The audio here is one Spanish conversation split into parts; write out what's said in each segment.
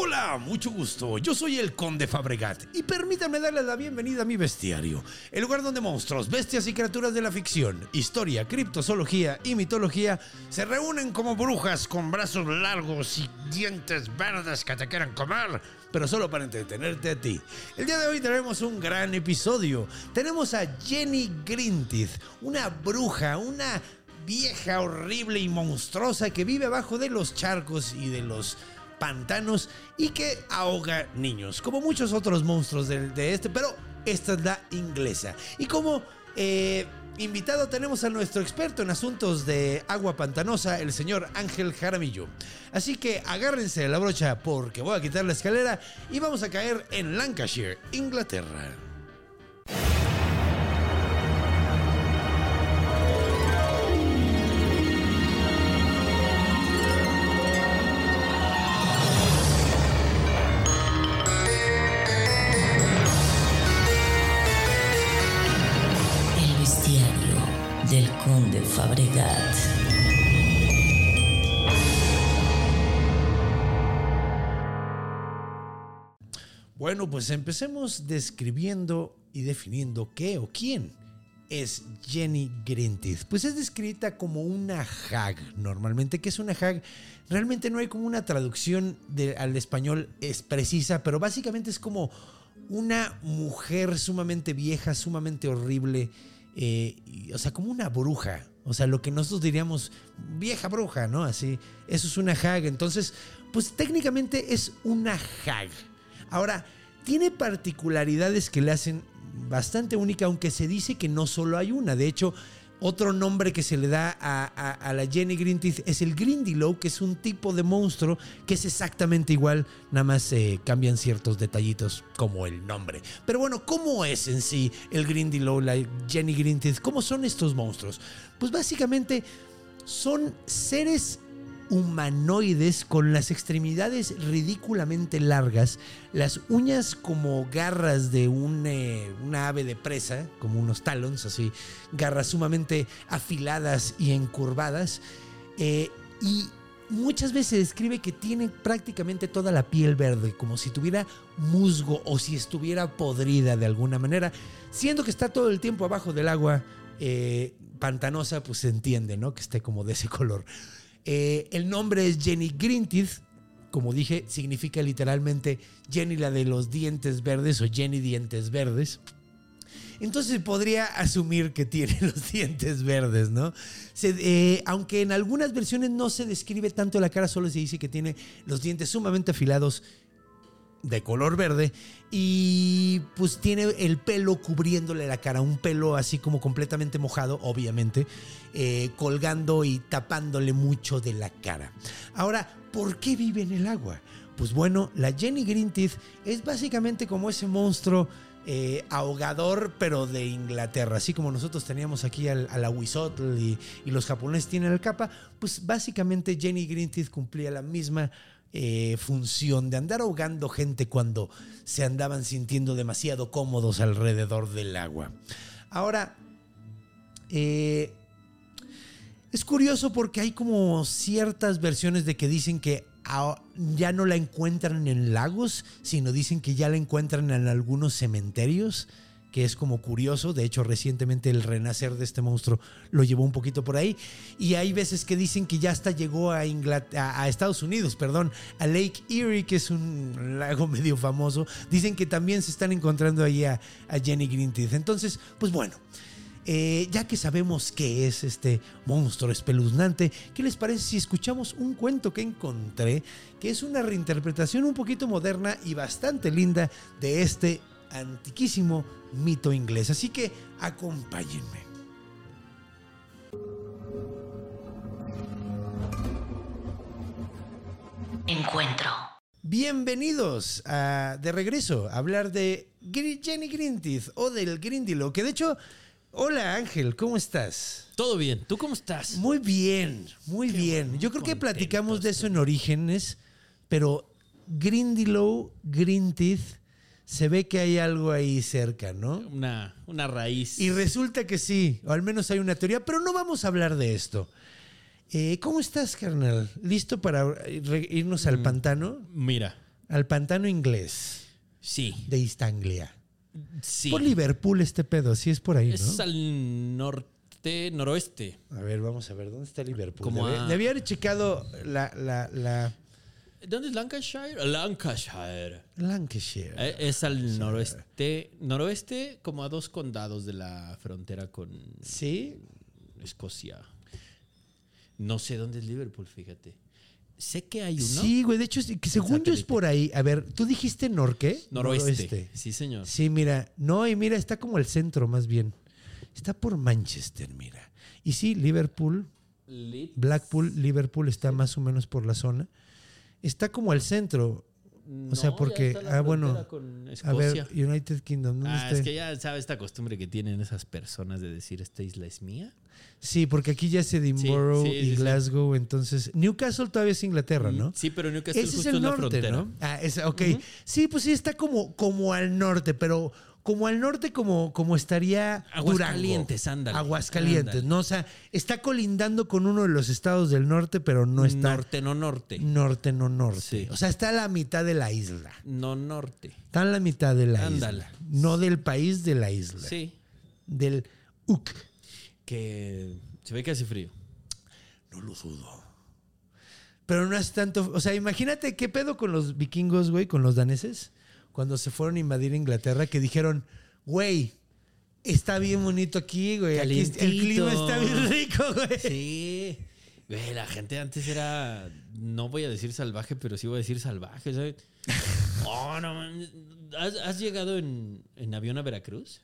Hola, mucho gusto. Yo soy el Conde Fabregat y permítanme darles la bienvenida a mi bestiario, el lugar donde monstruos, bestias y criaturas de la ficción, historia, criptozoología y mitología se reúnen como brujas con brazos largos y dientes verdes que te quieren comer, pero solo para entretenerte a ti. El día de hoy tenemos un gran episodio. Tenemos a Jenny Grintith, una bruja, una vieja horrible y monstruosa que vive abajo de los charcos y de los pantanos y que ahoga niños, como muchos otros monstruos de, este, pero esta es la inglesa. Y como eh, invitado tenemos a nuestro experto en asuntos de agua pantanosa, el señor Ángel Jaramillo. Así que agárrense la brocha porque voy a quitar la escalera y vamos a caer en Lancashire, Inglaterra. Fabregat. Bueno, pues empecemos describiendo y definiendo qué o quién es Jenny Grintith. Pues es descrita como una hag normalmente. ¿Qué es una hag? Realmente no hay como una traducción al español es precisa, pero básicamente es como una mujer sumamente vieja, sumamente horrible, eh, o sea, como una bruja. O sea, lo que nosotros diríamos vieja bruja, ¿no? Así, eso es una hag. Entonces, pues técnicamente es una hag. Ahora, tiene particularidades que le hacen bastante única, aunque se dice que no solo hay una. De hecho, otro nombre que se le da a, a- la Jenny Grintith es el Grindylow, que es un tipo de monstruo que es exactamente igual, nada más eh, cambian ciertos detallitos como el nombre. Pero bueno, ¿cómo es en sí el Grindylow, la Jenny Grintith? ¿Cómo son estos monstruos? Pues básicamente son seres humanoides con las extremidades ridículamente largas, las uñas como garras de un, eh, una ave de presa, como unos talons, así, garras sumamente afiladas y encurvadas, eh, y muchas veces se describe que tiene prácticamente toda la piel verde, como si tuviera musgo o si estuviera podrida de alguna manera, siendo que está todo el tiempo abajo del agua eh, pantanosa, pues se entiende, ¿no? Que esté como de ese color. Eh, el nombre es Jenny Grintith. Como dije, significa literalmente Jenny la de los dientes verdes o Jenny dientes verdes. Entonces podría asumir que tiene los dientes verdes, ¿no? Eh, aunque en algunas versiones no se describe tanto la cara, solo se dice que tiene los dientes sumamente afilados de color verde y pues tiene el pelo cubriéndole la cara, un pelo así como completamente mojado, obviamente, eh, colgando y tapándole mucho de la cara. Ahora, ¿por qué vive en el agua? Pues bueno, la Jenny Grintith es básicamente como ese monstruo eh, ahogador, pero de Inglaterra. Así como nosotros teníamos aquí al, al Ahuizotl y, y los japoneses tienen el capa, pues básicamente Jenny Grintith cumplía la misma eh, función de andar ahogando gente cuando se andaban sintiendo demasiado cómodos alrededor del agua. Ahora, eh, es curioso porque hay como ciertas versiones de que dicen que ya no la encuentran en lagos, sino dicen que ya la encuentran en algunos cementerios, que es como curioso. De hecho, recientemente el renacer de este monstruo lo llevó un poquito por ahí. Y hay veces que dicen que ya hasta llegó a, a, Estados Unidos, perdón, a Lake Erie, que es un lago medio famoso. Dicen que también se están encontrando ahí a, Jenny Grintith. Entonces, pues bueno. Eh, ya que sabemos qué es este monstruo espeluznante, ¿qué les parece si escuchamos un cuento que encontré, que es una reinterpretación un poquito moderna y bastante linda de este antiquísimo mito inglés. Así que acompáñenme. Encuentro. Bienvenidos a, de regreso a hablar de Jenny Greenteeth o del Grindilo, que de hecho, hola Ángel, ¿cómo estás? Todo bien, ¿tú cómo estás? Muy bien, muy bien. Yo creo que platicamos de eso en Orígenes, pero Grindilow, Greenteeth, se ve que hay algo ahí cerca, ¿no? Una, una raíz. Y resulta que sí, o al menos hay una teoría, pero no vamos a hablar de esto. Eh, ¿Cómo estás, carnal? ¿Listo para irnos Mm. al pantano? Mira. Al pantano inglés Sí. de East Anglia. Sí. Por Liverpool este pedo, sí es por ahí, Es ¿no? al norte, noroeste. A ver, vamos a ver, ¿dónde está Liverpool? Como Debe, a- debía haber checado la, la, la ¿Dónde es Lancashire? Lancashire. Lancashire. Eh, Es al noroeste. Noroeste, como a dos condados de la frontera con ¿Sí? Escocia. No sé dónde es Liverpool, fíjate. Sé que hay uno. Sí, güey, de hecho, que según yo es por ahí. A ver, ¿tú dijiste norqué? Noroeste. Sí, señor. Sí, mira, no, y mira, está como el centro más bien. Está por Manchester, mira. Y sí, Liverpool. Blackpool, Liverpool está más o menos por la zona. Está como al centro. O sea, ya porque, está la ah, bueno, con a ver. United Kingdom, ¿dónde Ah, está? es que ya sabes esta costumbre que tienen esas personas de decir esta isla es mía. Sí, porque aquí ya es Edinburgh Sí, sí, y sí, sí. Glasgow, entonces Newcastle todavía es Inglaterra, ¿no? Sí, pero Newcastle Ese es justo el en la norte, frontera. ¿no? Ah, es, ok. Sí, pues sí, está como, como al norte, pero como al norte como, como estaría Aguascalientes, Durango. ándale. Aguascalientes, Ándale. ¿no? O sea, está colindando con uno de los estados del norte, pero no está Norte, no norte. norte, no norte. Sí. O sea, está a la mitad de la isla. No norte. Está en la mitad de la Ándale. isla. No del país de la isla. Sí. Del UK. Que se ve que hace frío. No lo dudo. Pero no es tanto. O sea, imagínate qué pedo con los vikingos, güey, con los daneses, cuando se fueron a invadir Inglaterra, que dijeron, güey, está bien bonito aquí, güey. Aquí el clima está bien rico, güey. Sí. Güey, la gente antes era, no voy a decir salvaje, pero sí voy a decir salvaje, ¿sabes? Oh, no. ¿Has, has llegado en, en avión a Veracruz?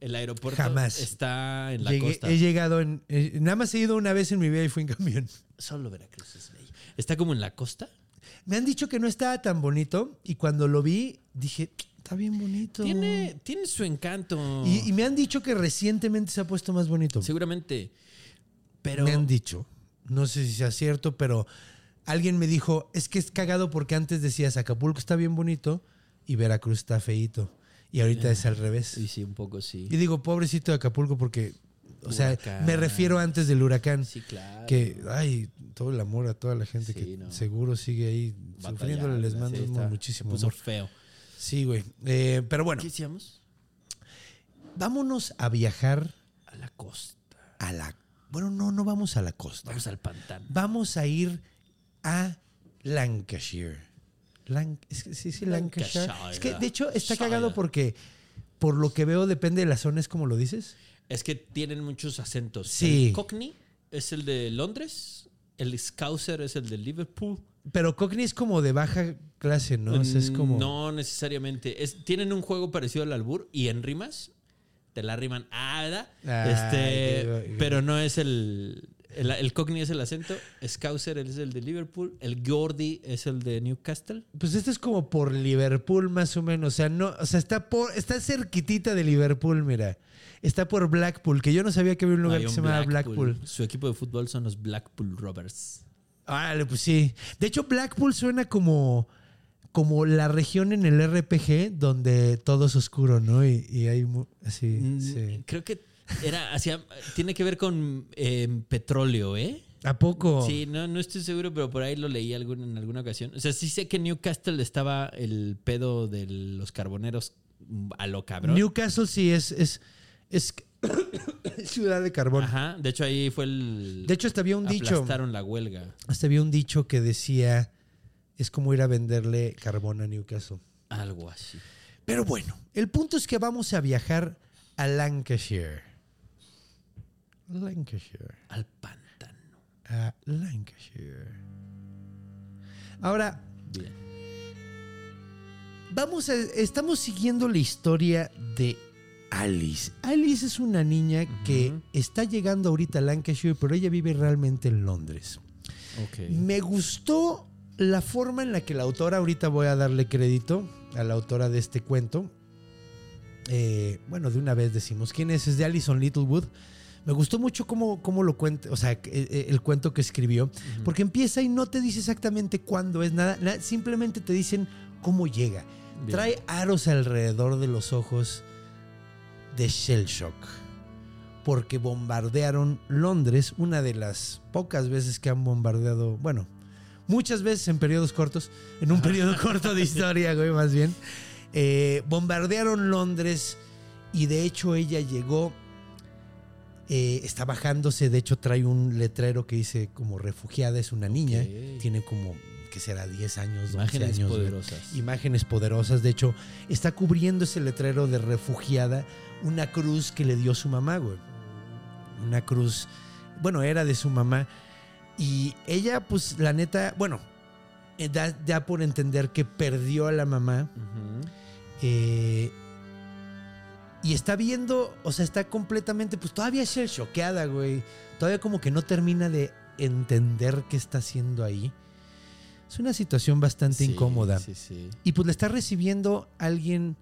El aeropuerto Jamás. está en la Llegué- costa. he llegado en. eh, nada más he ido una vez en mi vida y fui en camión. Solo Veracruz es bello. Está como en la costa. Me han dicho que no estaba tan bonito y cuando lo vi dije, está bien bonito. Tiene, tiene su encanto. Y, y me han dicho que recientemente se ha puesto más bonito. Seguramente. Pero. Me han dicho. No sé si sea cierto, pero alguien me dijo, es que es cagado porque antes decías Acapulco está bien bonito y Veracruz está feíto. Y ahorita es al revés. Sí, sí, un poco sí. Y digo, pobrecito de Acapulco porque, o sea, me refiero antes del huracán. Sí, claro. Que, ay, todo el amor a toda la gente Sí, que no. seguro sigue ahí sufriéndole. Les mando Sí, está- muchísimo puso amor. feo. Sí, güey. Eh, pero bueno, ¿Qué decíamos? vámonos a viajar A la costa. a la... Bueno, no, no vamos a la costa. Vamos al pantano. Vamos a ir a Lancashire. Lan- es que sí, sí, Lancashire. Lancashire. Es que de hecho está Shire. cagado porque por lo que veo depende de la zona, es como lo dices. Es que tienen muchos acentos. Sí. El Cockney es el de Londres. El Scouser es el de Liverpool. Pero Cockney es como de baja clase, ¿no? O sea, es como. No necesariamente. Es, tienen un juego parecido al albur y en rimas te la riman. Ah, este, pero no es el, el. El Cockney es el acento. Scouser es el de Liverpool. El Geordie es el de Newcastle. Pues este es como por Liverpool, más o menos. O sea, no, o sea, está por, está cerquitita de Liverpool, mira. Está por Blackpool, que yo no sabía que había un lugar que un se llamaba Blackpool. Su equipo de fútbol son los Blackpool Rovers. Árale, pues sí. De hecho, Blackpool suena como, como la región en el RPG donde todo es oscuro, ¿no? Y, y hay así. Mm, sí. Creo que era hacia, tiene que ver con eh, petróleo, ¿eh? ¿A poco? Sí, no, no estoy seguro, pero por ahí lo leí algún- en alguna ocasión. O sea, sí sé que en Newcastle estaba el pedo de los carboneros mm, a lo cabrón. Newcastle sí es, es, es ciudad de carbón. Ajá, de hecho ahí fue el... De hecho, hasta había un dicho. Aplastaron la huelga. Hasta había un dicho que decía es como ir a venderle carbón a Newcastle. Algo así. Pero bueno, el punto es que vamos a viajar a Lancashire. Lancashire. Al pantano. A Lancashire. Ahora, Bien. vamos a, estamos siguiendo la historia de Alice. Alice es una niña que está llegando ahorita a Lancashire, pero ella vive realmente en Londres. Me gustó la forma en la que la autora, ahorita voy a darle crédito a la autora de este cuento. eh, bueno, de una vez decimos quién es, es de Alison Littlewood. Me gustó mucho cómo, cómo lo cuenta, o sea, que- eh, el cuento que escribió, porque empieza y no te dice exactamente cuándo es nada, nada, simplemente te dicen cómo llega. Bien. Trae aros alrededor de los ojos de Shell Shock. Porque bombardearon Londres, una de las pocas veces que han bombardeado, bueno, muchas veces en periodos cortos, en un periodo corto de historia, güey, más bien. Eh, bombardearon Londres y de hecho ella llegó, eh, está bajándose, de hecho trae un letrero que dice como refugiada, es una niña, tiene como, que será 10 años, 12 Imágenes años. güey poderosas. imágenes poderosas. De hecho, está cubriendo ese letrero de refugiada una cruz que le dio su mamá, güey. Una cruz, bueno, era de su mamá. Y ella, pues, la neta, bueno, eh, da, da por entender que perdió a la mamá. Eh, y está viendo, o sea, está completamente, pues todavía es choqueada, güey. Todavía como que no termina de entender qué está haciendo ahí. Es una situación bastante Sí, incómoda. Sí, sí. Y pues le está recibiendo alguien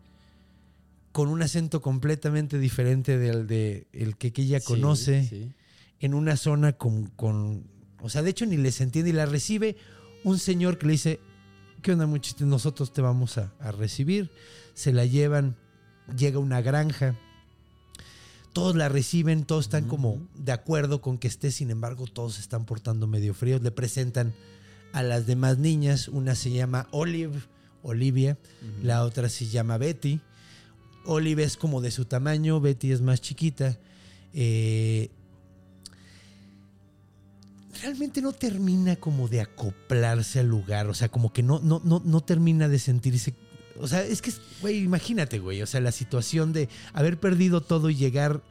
con un acento completamente diferente del de el que, que ella conoce, en una zona con, con- O sea, de hecho ni les entiende y la recibe un señor que le dice, ¿qué onda muchachos? Nosotros te vamos a, a recibir. Se la llevan, llega a una granja. Todos la reciben, todos están como de acuerdo con que esté, sin embargo, todos se están portando medio fríos. Le presentan a las demás niñas, una se llama Olive, Olivia, la otra se llama Betty. Olive es como de su tamaño, Betty es más chiquita. Eh, realmente no termina como de acoplarse al lugar, o sea, como que no, no, no, no termina de sentirse... O sea, es que, güey, imagínate, güey, o sea, la situación de haber perdido todo y llegar...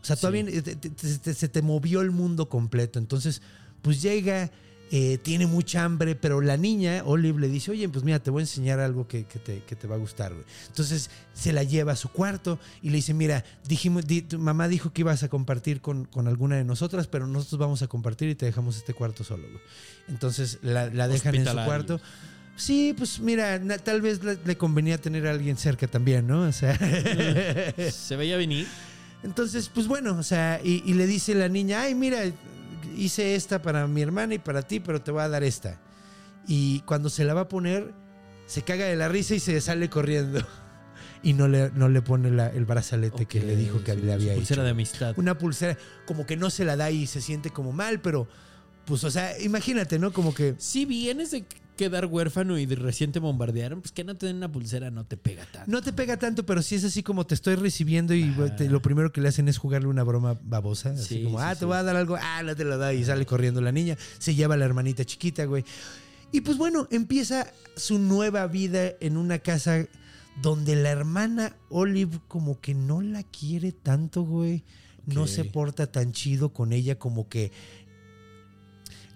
O sea, todavía te- te- te- te- se te movió el mundo completo. Entonces, pues llega, eh, tiene mucha hambre, pero la niña, Olive, le dice, oye, pues mira, te voy a enseñar algo que, que te, que te va a gustar, güey. Entonces se la lleva a su cuarto y le dice, mira, dijimos, di- tu mamá dijo que ibas a compartir con, con alguna de nosotras, pero nosotros vamos a compartir y te dejamos este cuarto solo, güey. Entonces la, la dejan en su cuarto. Sí, pues mira, na- tal vez le, le convenía tener a alguien cerca también, ¿no? O sea... Se veía venir. Entonces, pues bueno, o sea, y, y le dice la niña, ay, mira, hice esta para mi hermana y para ti, pero te voy a dar esta. Y cuando se la va a poner, se caga de la risa y se sale corriendo. Y no le, no le pone la- el brazalete que le dijo que le había pulsera hecho. de amistad. Una pulsera, como que no se la da y se siente como mal, pero pues, o sea, imagínate, ¿no? Como que Si vienes de quedar huérfano y de recién te bombardearon, pues que no te den una pulsera no te pega tanto. no te pega tanto, pero sí es así como te estoy recibiendo y te- lo primero que le hacen es jugarle una broma babosa. Así Sí, como, sí, ah, te sí. voy a dar algo, ah, no te lo da y sale corriendo la niña. Se lleva a la hermanita chiquita, güey. Y pues bueno, empieza su nueva vida en una casa donde la hermana Olive como que no la quiere tanto, güey. No se porta tan chido con ella como que...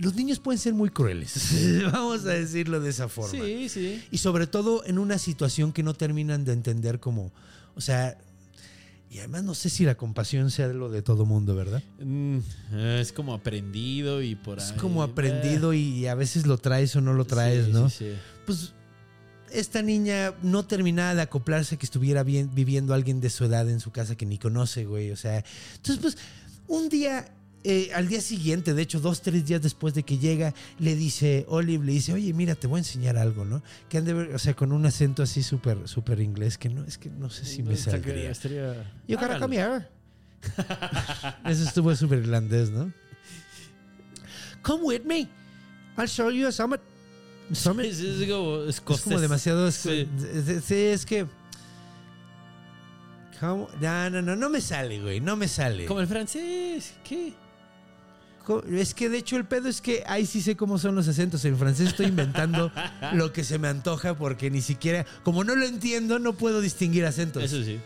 Los niños pueden ser muy crueles, vamos a decirlo de esa forma. Sí, sí. Y sobre todo en una situación que no terminan de entender como, o sea, y además no sé si la compasión sea lo de todo mundo, ¿verdad? Mm, es como aprendido y por ahí. Es como eh, aprendido y a veces lo traes o no lo traes, sí, ¿no? Sí, sí. Pues esta niña no terminaba de acoplarse que estuviera bien, viviendo alguien de su edad en su casa que ni conoce, güey. O sea, entonces pues un día, eh, al día siguiente, de hecho dos, tres días después de que llega, le dice, Olive, le dice, oye, mira, te voy a enseñar algo, ¿no? Que han de ver, o sea, con un acento así súper, súper inglés, que no, es que no sé si me Está que- saldría. estaría- here. Eso estuvo súper irlandés, ¿no? Come with me. I'll show you a summit. Summit. Es, es como Es como escocés. demasiado. es- Sí. es- que. ¿Cómo? No, no, no, no me sale, güey. No me sale. Como el francés. ¿Qué? Es que de hecho el pedo es que ahí sí sé cómo son los acentos. En francés estoy inventando lo que se me antoja porque ni siquiera. Como no lo entiendo, no puedo distinguir acentos. Eso sí.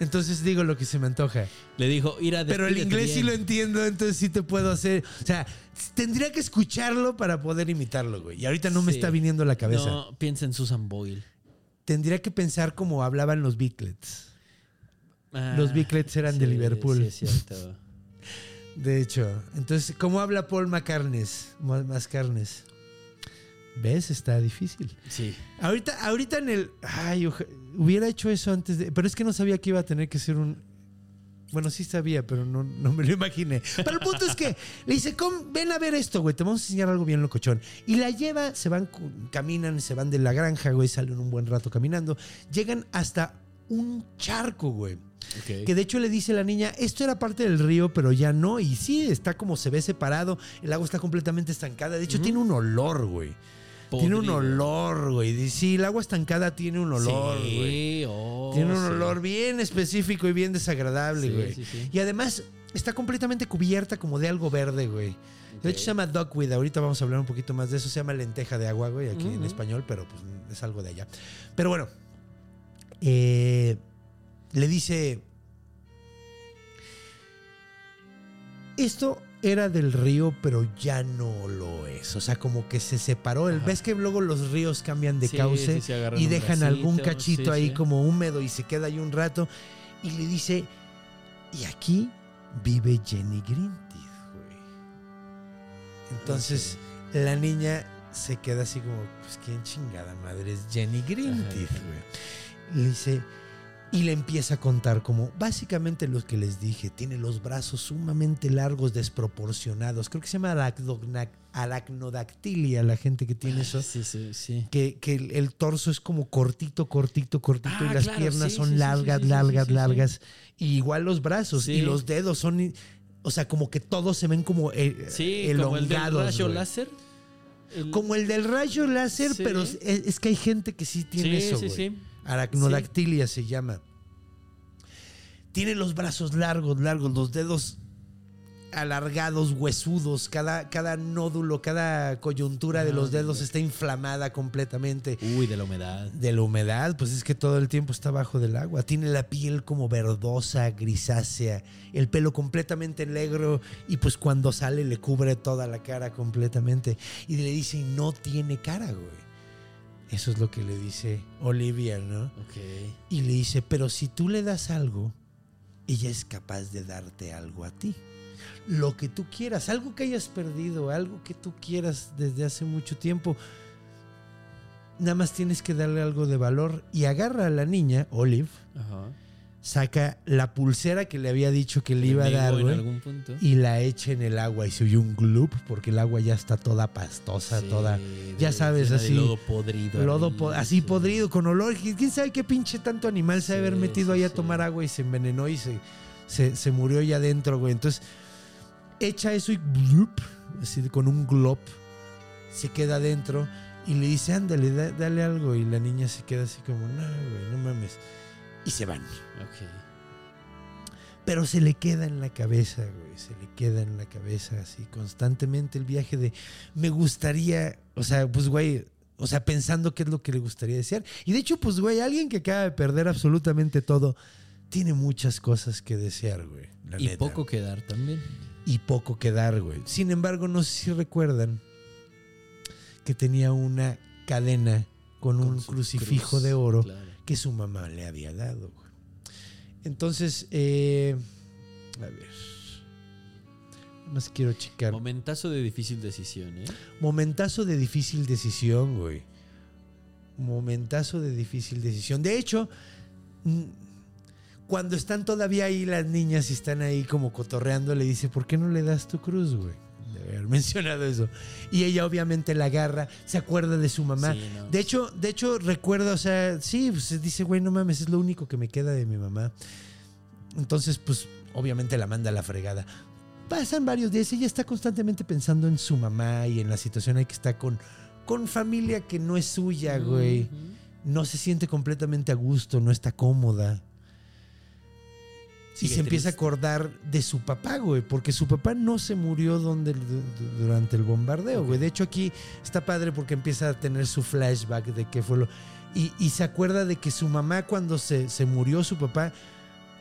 Entonces digo lo que se me antoja. Le dijo, ir a Pero el inglés sí lo entiendo, entonces sí te puedo hacer. O sea, tendría que escucharlo para poder imitarlo, güey. Y ahorita no me está viniendo a la cabeza. No, piensa en Susan Boyle. Tendría que pensar como hablaban los. Los Ah, Beatlets eran de Liverpool. Sí, es cierto. De hecho. Entonces, ¿cómo habla Paul McCartney? Más carnes. ¿Ves? Está difícil. Sí. Ahorita, ahorita en el. Ay, hubiera hecho eso antes de. Pero es que no sabía que iba a tener que ser un. Bueno, sí sabía, pero no, no me lo imaginé. Pero el punto es que le dice, "Com, ven a ver esto, güey, te vamos a enseñar algo bien locochón. Y la lleva, se van, caminan, se van de la granja, güey, salen un buen rato caminando. Llegan hasta un charco, güey. Que de hecho le dice la niña, esto era parte del río, pero ya no. Y sí, está como se ve separado. El agua está completamente estancada. De hecho, tiene un olor, güey. Tiene un olor, güey. Sí, el agua estancada tiene un olor, Sí, güey. oh, tiene un sí. olor bien específico y bien desagradable, Sí, güey. sí, sí. Y además está completamente cubierta como de algo verde, güey. De hecho se llama duckweed. Ahorita vamos a hablar un poquito más de eso. Se llama lenteja de agua, güey, aquí en español, pero pues es algo de allá. Pero bueno, eh, le dice... Esto era del río, pero ya no lo es. O sea, como que se separó. El, Ajá. ¿Ves que luego los ríos cambian de Sí, cauce sí, y dejan algún cachito sí, ahí como húmedo y se queda ahí un rato? Y le dice, y aquí vive Jenny güey. Entonces la niña se queda así como, pues quién chingada madre es Jenny Ajá. güey. Le dice, y le empieza a contar como básicamente lo que les dije, tiene los brazos sumamente largos, desproporcionados. Creo que se llama aracnodactilia la gente que tiene eso. Sí, sí, sí. Que, que el, el torso es como cortito, cortito, cortito Ah, y las claro, piernas sí, son sí, sí, largas, sí, sí, largas, sí, sí, largas. Y igual los brazos Sí. y los dedos son, o sea, como que todos se ven como eh, Sí, como el del elongados. rayo güey. láser. El- Como el del rayo láser, Sí. pero es, es que hay gente que sí tiene Sí, eso, sí, güey. sí. Aracnodactilia se llama. Tiene los brazos largos, largos, los dedos alargados, huesudos. Cada, cada nódulo, cada coyuntura de los Madre dedos está inflamada completamente. Uy, de la humedad. De la humedad, pues es que todo el tiempo está bajo del agua. Tiene la piel como verdosa, grisácea, el pelo completamente negro y pues cuando sale le cubre toda la cara completamente. Y le dice, "Y no tiene cara, güey. Eso es lo que le dice Olivia, ¿no? Ok. Y le dice, pero si tú le das algo, ella es capaz de darte algo a ti. Lo que tú quieras, algo que hayas perdido, algo que tú quieras desde hace mucho tiempo. Nada más tienes que darle algo de valor y agarra a la niña, Olive, Ajá. Saca la pulsera que le había dicho que le iba a dar, güey, y la echa en el agua y se oye un gloop porque el agua ya está toda pastosa, Sí, toda ya sabes, así, lodo podrido. lodo po- así sí. podrido con olor. ¿Quién sabe qué pinche tanto animal se ha de haber Sí, metido sí, ahí a sí. tomar agua y se envenenó y se, se, se murió ya adentro, güey? Entonces, echa eso y así con un glop, se queda adentro y le dice, ándale, da- dale algo. Y la niña se queda así como, no, güey, no mames. Y se van. Ok. Pero se le queda en la cabeza, güey. Se le queda en la cabeza así constantemente el viaje de me gustaría, o sea, pues güey, o sea, pensando qué es lo que le gustaría desear. Y de hecho, pues güey, alguien que acaba de perder absolutamente todo, tiene muchas cosas que desear, güey. la Y neta. poco que dar también. y poco que dar, güey. Sin embargo, no sé si recuerdan que tenía una cadena con, un Con crucifijo cruz, de oro claro. Que su mamá le había dado. güey. Entonces, eh, a ver. Nada Más quiero checar. Momentazo de difícil decisión, ¿eh? Momentazo de difícil decisión, güey. Momentazo de difícil decisión. De hecho, cuando están todavía ahí las niñas y están ahí como cotorreando, le dice, ¿por qué no le das tu cruz, güey? De haber mencionado eso. Y ella obviamente la agarra, se acuerda de su mamá. Sí, no. De hecho, de hecho, recuerda, o sea, sí, pues dice, güey, no mames, es lo único que me queda de mi mamá. Entonces, pues, obviamente la manda a la fregada. Pasan varios días, ella está constantemente pensando en su mamá y en la situación ahí que está con, con familia que no es suya, güey. No se siente completamente a gusto, no está cómoda. Y se empieza a acordar de su papá, güey, porque su papá no se murió donde, du- du- durante el bombardeo, güey. De hecho, aquí está padre porque empieza a tener su flashback de qué fue lo. Y, y se acuerda de que su mamá, cuando se, se murió su papá,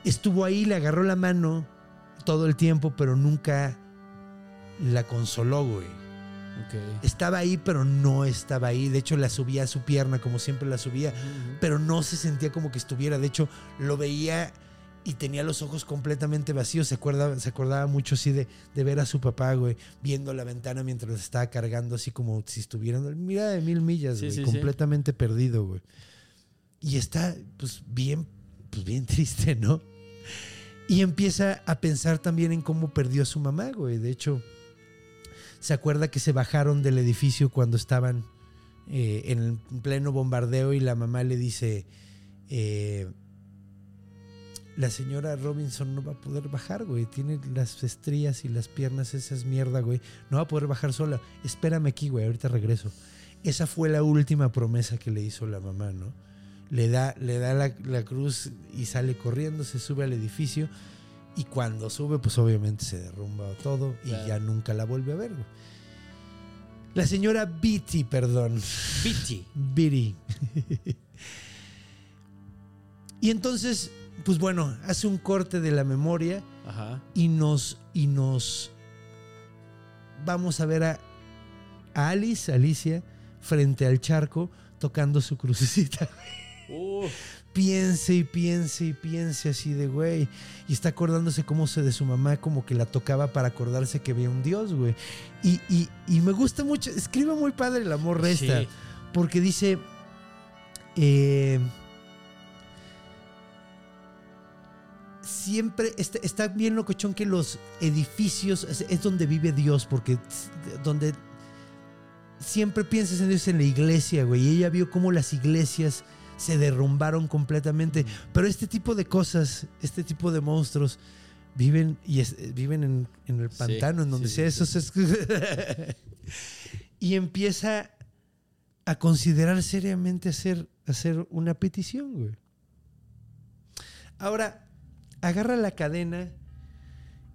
estuvo ahí, le agarró la mano todo el tiempo, pero nunca la consoló, güey. Ok. Estaba ahí, pero no estaba ahí. De hecho, la subía a su pierna, como siempre la subía pero no se sentía como que estuviera. De hecho, lo veía y tenía los ojos completamente vacíos. Se, acuerda, se acordaba mucho así de, de ver a su papá, güey, viendo la ventana mientras estaba cargando, así como si estuvieran, mira, de mil millas, Sí, güey, sí, sí. completamente perdido, güey. Y está, pues, bien, pues, bien triste, ¿no? Y empieza a pensar también en cómo perdió a su mamá, güey. De hecho, se acuerda que se bajaron del edificio cuando estaban eh, en pleno bombardeo y la mamá le dice, eh, la señora Robinson no va a poder bajar, güey. Tiene las estrías y las piernas, esas mierda, güey. No va a poder bajar sola. Espérame aquí, güey. Ahorita regreso. Esa fue la última promesa que le hizo la mamá, ¿no? Le da, le da la, la cruz y sale corriendo, se sube al edificio. Y cuando sube, pues obviamente se derrumba todo y Claro. ya nunca la vuelve a ver, güey. La señora Beatty, perdón. Bichi. Biri. y entonces, pues bueno, hace un corte de la memoria Ajá. y nos, y nos vamos a ver a, a Alice, Alicia, frente al charco, tocando su crucecita. Piense y piense y piense así de güey. Y está acordándose cómo se de su mamá, como que la tocaba para acordarse que había un Dios, güey. Y, y- y me gusta mucho, escribe muy padre el amor resta. Sí. Porque dice. eh, siempre está, está bien locochón que los edificios es, es donde vive Dios, porque donde siempre piensas en Dios en la iglesia, güey. Y ella vio cómo las iglesias se derrumbaron completamente. Pero este tipo de cosas, este tipo de monstruos, viven y es- viven en, en el Sí, pantano, en donde sí, sea sí, eso. es- y empieza a considerar seriamente hacer, hacer una petición, güey. Ahora, agarra la cadena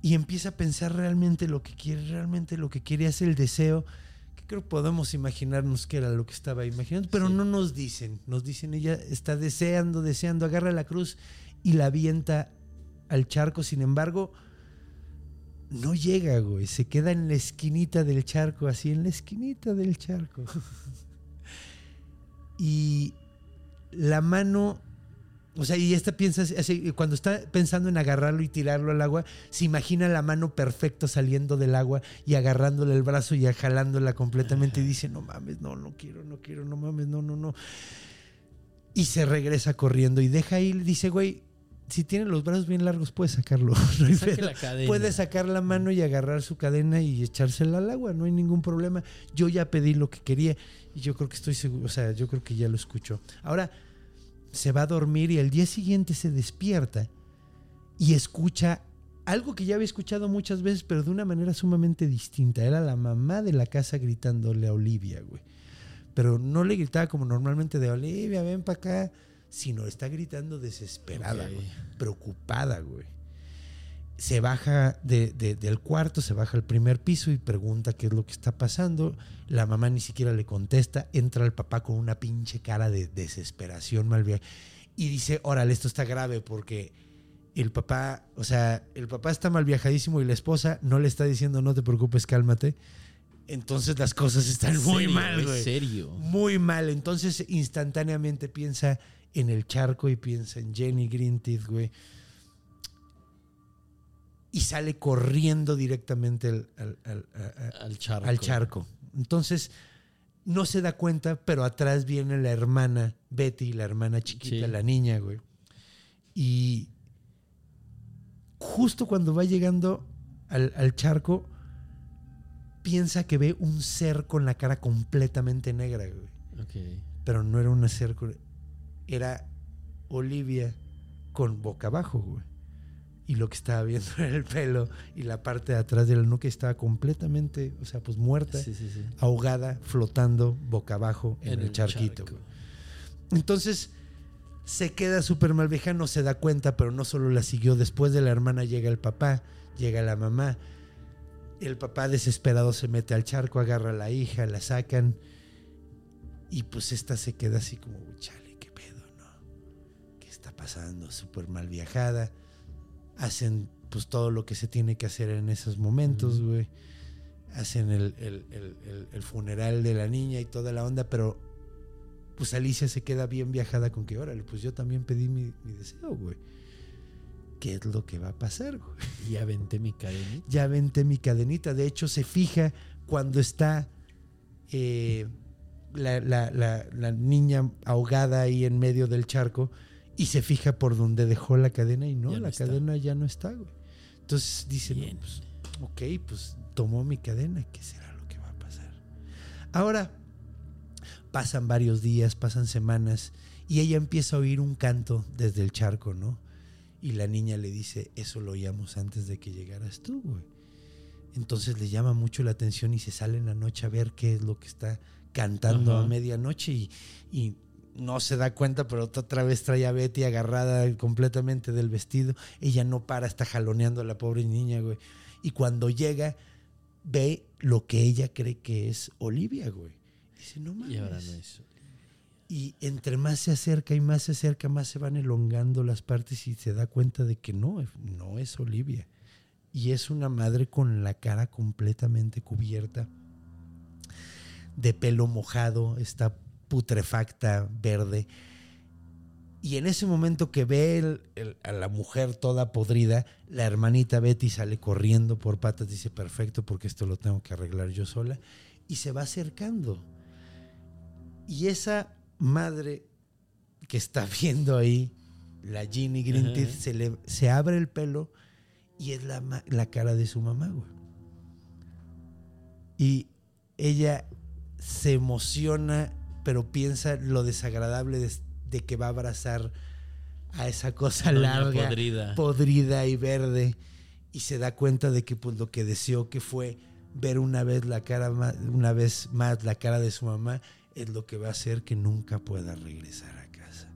y empieza a pensar realmente lo que quiere, realmente lo que quiere, hace el deseo, que creo que podemos imaginarnos que era lo que estaba imaginando, pero Sí. no nos dicen, nos dicen ella está deseando, deseando, agarra la cruz y la avienta al charco, sin embargo, no llega, güey, se queda en la esquinita del charco, así en la esquinita del charco. y la mano, o sea, y esta piensa, así, cuando está pensando en agarrarlo y tirarlo al agua, se imagina la mano perfecta saliendo del agua y agarrándole el brazo y jalándola completamente y dice, no mames, no, no quiero, no quiero, no mames, no, no, no. Y se regresa corriendo y deja ahí, dice, güey, si tiene los brazos bien largos, puede sacarlo. No Saque la cadena. Puede sacar la mano y agarrar su cadena y echársela al agua, no hay ningún problema. Yo ya pedí lo que quería y yo creo que estoy seguro, o sea, yo creo que ya lo escuchó. Ahora se va a dormir y al día siguiente se despierta y escucha algo que ya había escuchado muchas veces, pero de una manera sumamente distinta. Era la mamá de la casa gritándole a Olivia, güey. Pero no le gritaba como normalmente de Olivia, ven para acá, sino está gritando desesperada, güey, preocupada, güey. Se baja de- de- del cuarto, se baja al primer piso y pregunta qué es lo que está pasando. La mamá ni siquiera le contesta. Entra el papá con una pinche cara de desesperación, mal via- Y dice, órale, esto está grave porque el papá, o sea, el papá está mal viajadísimo y la esposa no le está diciendo, no te preocupes, cálmate. Entonces las cosas están muy Serio, mal, güey. serio. Muy mal. Entonces instantáneamente piensa en el charco y piensa en Jenny Green Teeth, güey. Y sale corriendo directamente al, al- al- a- a- Al charco. Entonces no se da cuenta, pero atrás viene la hermana Betty, la hermana chiquita, Sí. la niña, güey. Y justo cuando va llegando al, charco, piensa que ve un ser con la cara completamente negra, güey. Pero no era un ser, era Olivia con boca abajo, güey. Y lo que estaba viendo era el pelo y la parte de atrás de la nuca estaba completamente, o sea, pues muerta, Sí, sí, sí. ahogada, flotando boca abajo en, el, el charquito. charco. Entonces se queda súper mal vieja, no se da cuenta, pero no solo la siguió. Después de la hermana llega el papá, llega la mamá. El papá desesperado se mete al charco, agarra a la hija, la sacan. Y pues esta se queda así como, chale, qué pedo, ¿no? ¿Qué está pasando? Súper mal viajada. Hacen pues todo lo que se tiene que hacer en esos momentos, güey. Hacen el, el- el- funeral de la niña y toda la onda, pero pues Alicia se queda bien viajada con que, órale, pues yo también pedí mi, mi deseo, güey. qué es lo que va a pasar, güey. Y aventé mi cadenita. Ya vente mi cadenita. De hecho, se fija cuando está eh, la, la- la- la niña ahogada ahí en medio del charco y se fija por donde dejó la cadena y no, la está. cadena ya no está, güey. Entonces dice, no, pues, ok, pues tomó mi cadena, ¿qué será lo que va a pasar? Ahora, pasan varios días, pasan semanas y ella empieza a oír un canto desde el charco, ¿no? Y la niña le dice, eso lo oíamos antes de que llegaras tú, güey. Entonces le llama mucho la atención y se sale en la noche a ver qué es lo que está cantando Ajá. a medianoche y, y no se da cuenta, pero otra vez trae a Betty agarrada completamente del vestido. Ella no para, está jaloneando a la pobre niña, güey. Y cuando llega, ve lo que ella cree que es Olivia, güey. Dice, no mames. Y ahora no es. Y entre más se acerca y más se acerca, más se van elongando las partes y se da cuenta de que no, no es Olivia. Y es una madre con la cara completamente cubierta, de pelo mojado, está putrefacta, verde. Y en ese momento que ve el- el- a la mujer toda podrida, la hermanita Betty sale corriendo por patas, dice, perfecto, porque esto lo tengo que arreglar yo sola, y se va acercando. Y esa madre que está viendo ahí, la Ginny Greenteeth, Ajá. se, le, se abre el pelo y es la, la cara de su mamá, güey. Y ella se emociona, pero piensa lo desagradable de, de que va a abrazar a esa cosa Doña larga, podrida. podrida y verde. Y se da cuenta de que pues, lo que deseó que fue ver una vez la cara una vez más la cara de su mamá es lo que va a hacer que nunca pueda regresar a casa.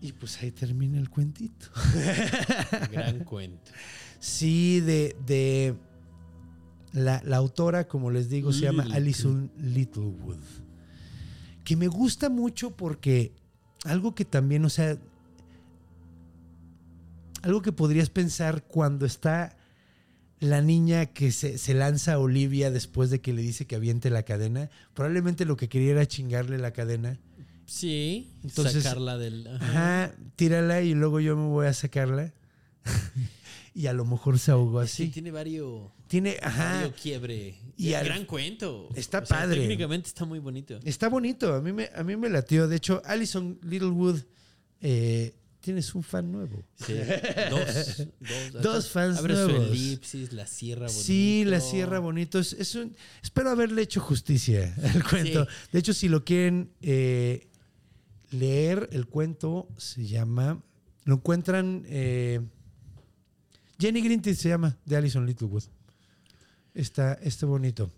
Y pues ahí termina el cuentito. Gran cuento. Sí, de, de la, la autora, como les digo, se llama Alison Littlewood. Que me gusta mucho porque algo que también, o sea, algo que podrías pensar cuando está la niña que se, se lanza a Olivia después de que le dice que aviente la cadena, probablemente lo que quería era chingarle la cadena. Sí. Entonces- sacarla del. ajá. Ajá, tírala y luego yo me voy a sacarla. y a lo mejor se ahogó Sí, así. tiene varios. Tiene, ajá. quiebre. Y Y al- gran cuento. Está O sea, padre. Técnicamente está muy bonito. Está bonito, a mí me, a mí me latió. De hecho, Alison Littlewood, eh, tienes un fan nuevo. Sí. Dos. Dos, Dos fans Abre nuevos. su elipsis, la sierra bonito. Sí, la Sierra Bonito. Es, es un, espero haberle hecho justicia al cuento. Sí. De hecho, si lo quieren eh, leer, el cuento se llama. Lo encuentran. eh, Jenny Greenteeth se llama, de Alison Littlewood. Está, está bonito.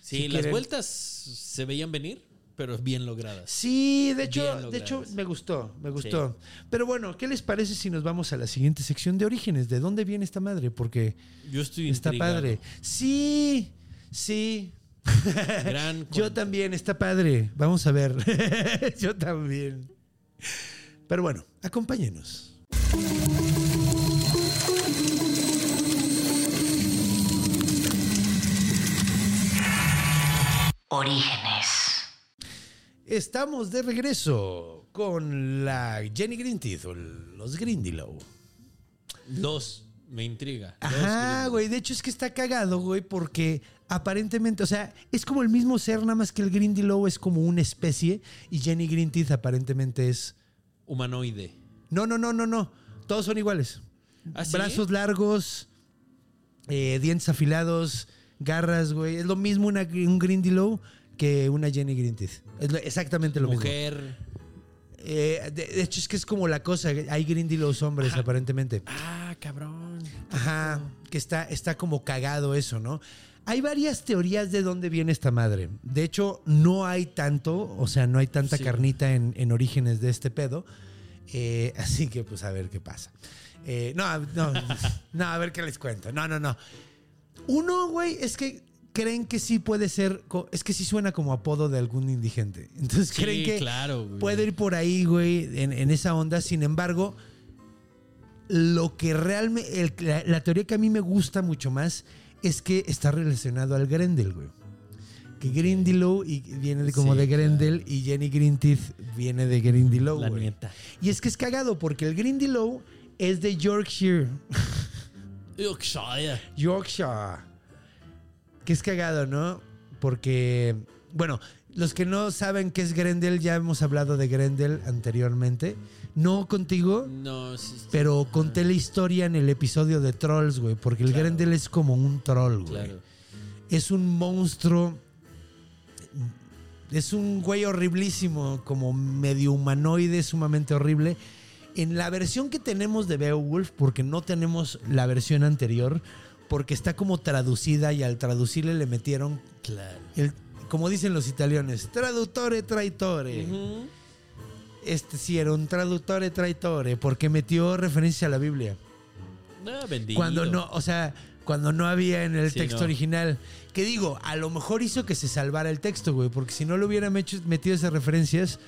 Sí, Si las quieren- vueltas se veían venir, pero bien logradas. Sí, de hecho, de hecho me gustó, me gustó. Pero bueno, ¿qué les parece si nos vamos a la siguiente sección de orígenes? ¿De dónde viene esta madre? Porque Yo estoy está intrigado. padre. Sí, sí. Gran Yo también, está padre. Vamos a ver. Yo también. Pero bueno, acompáñenos. Orígenes. Estamos de regreso con la Jenny Greenteeth o los Grindylow. Dos. Me intriga. Ajá, güey. De hecho, es que está cagado, güey, porque aparentemente, o sea, es como el mismo ser, nada más que el Grindylow es como una especie y Jenny Greenteeth aparentemente es. Humanoide. No, no, no, no, no. Todos son iguales. ¿Ah, sí? Brazos largos, eh, dientes afilados, garras, güey. Es lo mismo una, un Grindylow que una Jenny Greenteeth. Es lo- exactamente lo mismo. Mujer. Eh, de, de hecho, es que es como la cosa. Hay Grindylows hombres, aparentemente. Ah, cabrón. Ajá, que está, está como cagado eso, ¿no? Hay varias teorías de dónde viene esta madre. De hecho, no hay tanto, o sea, no hay tanta Sí. carnita en, en orígenes de este pedo. Eh, así que, pues, a ver qué pasa. Eh, no, no, no, a ver qué les cuento. No, no, no. Uno, güey, es que creen que sí puede ser, es que sí suena como apodo de algún indigente. Entonces Sí, creen que claro, puede ir por ahí, güey, en, en esa onda. Sin embargo, lo que realmente, la, la teoría que a mí me gusta mucho más es que está relacionado al Grendel, güey. Que Grindylow y viene de como Sí, de Grendel y Jenny Greenteeth viene de Grindylow, La güey. nieta. Y es que es cagado porque el Grindylow es de Yorkshire. Yorkshire. Yorkshire. Que es cagado, ¿no? Porque, bueno, los que no saben qué es Grendel, ya hemos hablado de Grendel anteriormente. No contigo, No, sí, sí. pero conté la historia en el episodio de Trolls, güey. Porque el Claro. Grendel es como un troll, güey. Claro. Es un monstruo. Es un güey horriblísimo, como medio humanoide, sumamente horrible. En la versión que tenemos de Beowulf, porque no tenemos la versión anterior, porque está como traducida y al traducirle le metieron, Claro. el, como dicen los italianos, traduttore traitore. Ujú. Este sí era un traduttore traitore, porque metió referencia a la Biblia. Ah, bendito. Cuando no, o sea, cuando no había en el Sí, texto no. original. Que digo, a lo mejor hizo que se salvara el texto, güey, porque si no le hubieran metido esas referencias,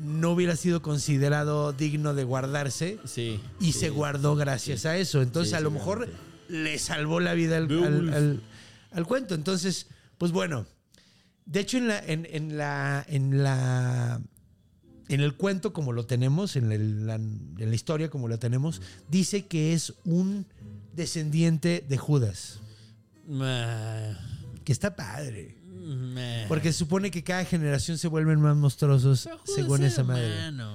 no hubiera sido considerado digno de guardarse Sí. y sí. se guardó gracias a eso. Entonces, Sí, a lo mejor le salvó la vida al, al- Beowulf. al- al cuento. Entonces, pues bueno. De hecho, en la, en, en la, en la, en el cuento como lo tenemos, en, el- la, en la historia como la tenemos, dice que es un descendiente de Judas. Que está padre. Ma- Porque se supone que cada generación se vuelven más monstruosos según esa madre. humano.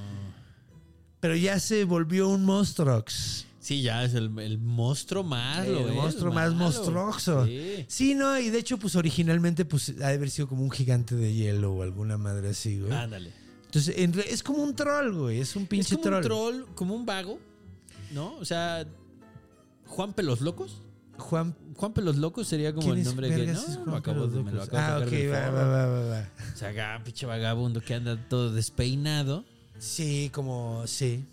Pero ya se volvió un monstruox. Sí, ya es el, el monstruo malo, el ¿eh? monstruo más monstruoso. Sí. Sí, no, y de hecho, pues originalmente pues, ha de haber sido como un gigante de hielo o alguna madre así, güey. Ándale. Entonces, en re- es como un troll, güey. Es un Es pinche como un troll. troll, como un vago, ¿no? O sea, Juan Pelos Locos. Juan. Juan Pelos Locos sería como ¿quién el nombre que no, Juan acabo Pelos de- me lo acabo de Ah, sacar ok, va, va, va, va, va. O sea, acá, pinche vagabundo que anda todo despeinado. Sí, como, sí.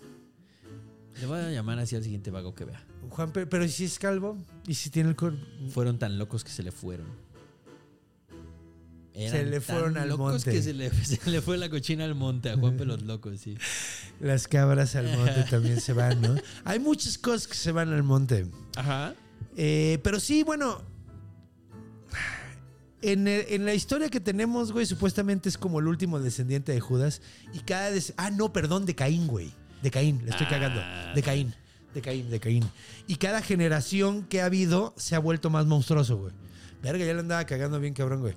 Le voy a llamar así al siguiente vago que vea. Juan, Pe- pero ¿y si es calvo? ¿Y si tiene el cor- Fueron tan locos que se le fueron. Se le tan fueron al locos monte. que se le, se le fue la cochina al monte a Juan Pelos Locos, sí. Las cabras al monte también se van, ¿no? Hay muchas cosas que se van al monte. Ajá. Eh, pero sí, bueno. En, el- en la historia que tenemos, güey, supuestamente es como el último descendiente de Judas. Y cada. des- ah, no, perdón, de Caín, güey. De Caín, le estoy Ah. cagando. De Caín. De Caín, de Caín. Y cada generación que ha habido se ha vuelto más monstruoso, güey. Verga, ya le andaba cagando bien cabrón, güey.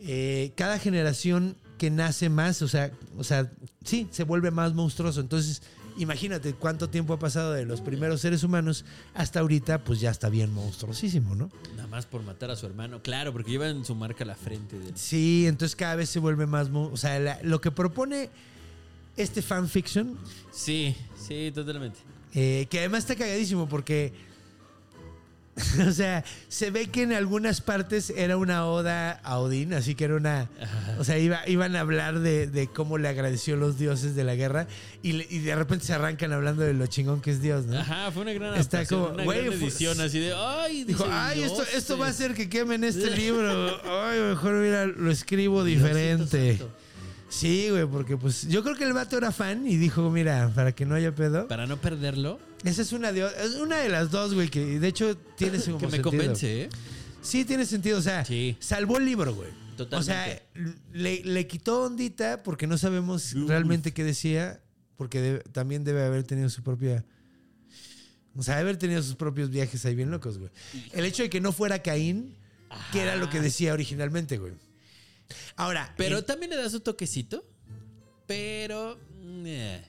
Eh, cada generación que nace más, o sea, o sea, sí, se vuelve más monstruoso. Entonces, imagínate cuánto tiempo ha pasado de los primeros seres humanos hasta ahorita, pues ya está bien monstruosísimo, ¿no? Nada más por matar a su hermano. Claro, porque lleva en su marca la frente. De... Sí, entonces cada vez se vuelve más, o sea, la- lo que propone este fanfiction, Sí, sí, totalmente. eh, que además está cagadísimo porque, o sea, se ve que en algunas partes era una oda a Odín, así que era una, o sea, iba- iban a hablar de, de cómo le agradeció los dioses de la guerra y, le- y de repente se arrancan hablando de lo chingón que es Dios, ¿no? Ajá, fue una gran Está como, una gran fue- edición así de, ay, Dijo, ay, esto, esto va a eh". hacer que quemen este libro. Ay, mejor mira, lo escribo diferente. Sí, güey, porque pues yo creo que el vato era fan y dijo, mira, para que no haya pedo. Para no perderlo, Esa es una de, es una de las dos, güey, que de hecho tiene su que me sentido. convence, ¿eh? Sí, tiene sentido. O sea, Sí. salvó el libro, güey. Totalmente. O sea, le, le quitó ondita porque no sabemos Uf. realmente qué decía, porque de- también debe haber tenido su propia. O sea, debe haber tenido sus propios viajes ahí bien locos, güey. El hecho de que no fuera Caín, que era lo que decía originalmente, güey. Ahora, Pero también le da su toquecito, pero eh,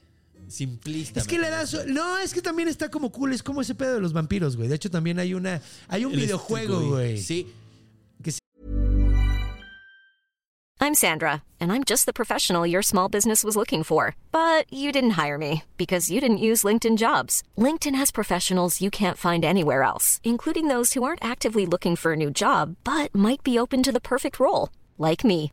simplista. es que le da su- No, es que también está como cool. Es como ese pedo de los vampiros, güey. De hecho, también hay una. Hay un videojuego, güey. Sí. I'm Sandra, and I'm just the professional your small business was looking for. But you didn't hire me because you didn't use LinkedIn jobs. LinkedIn has professionals you can't find anywhere else, including those who aren't actively looking for a new job but might be open to the perfect role, like me.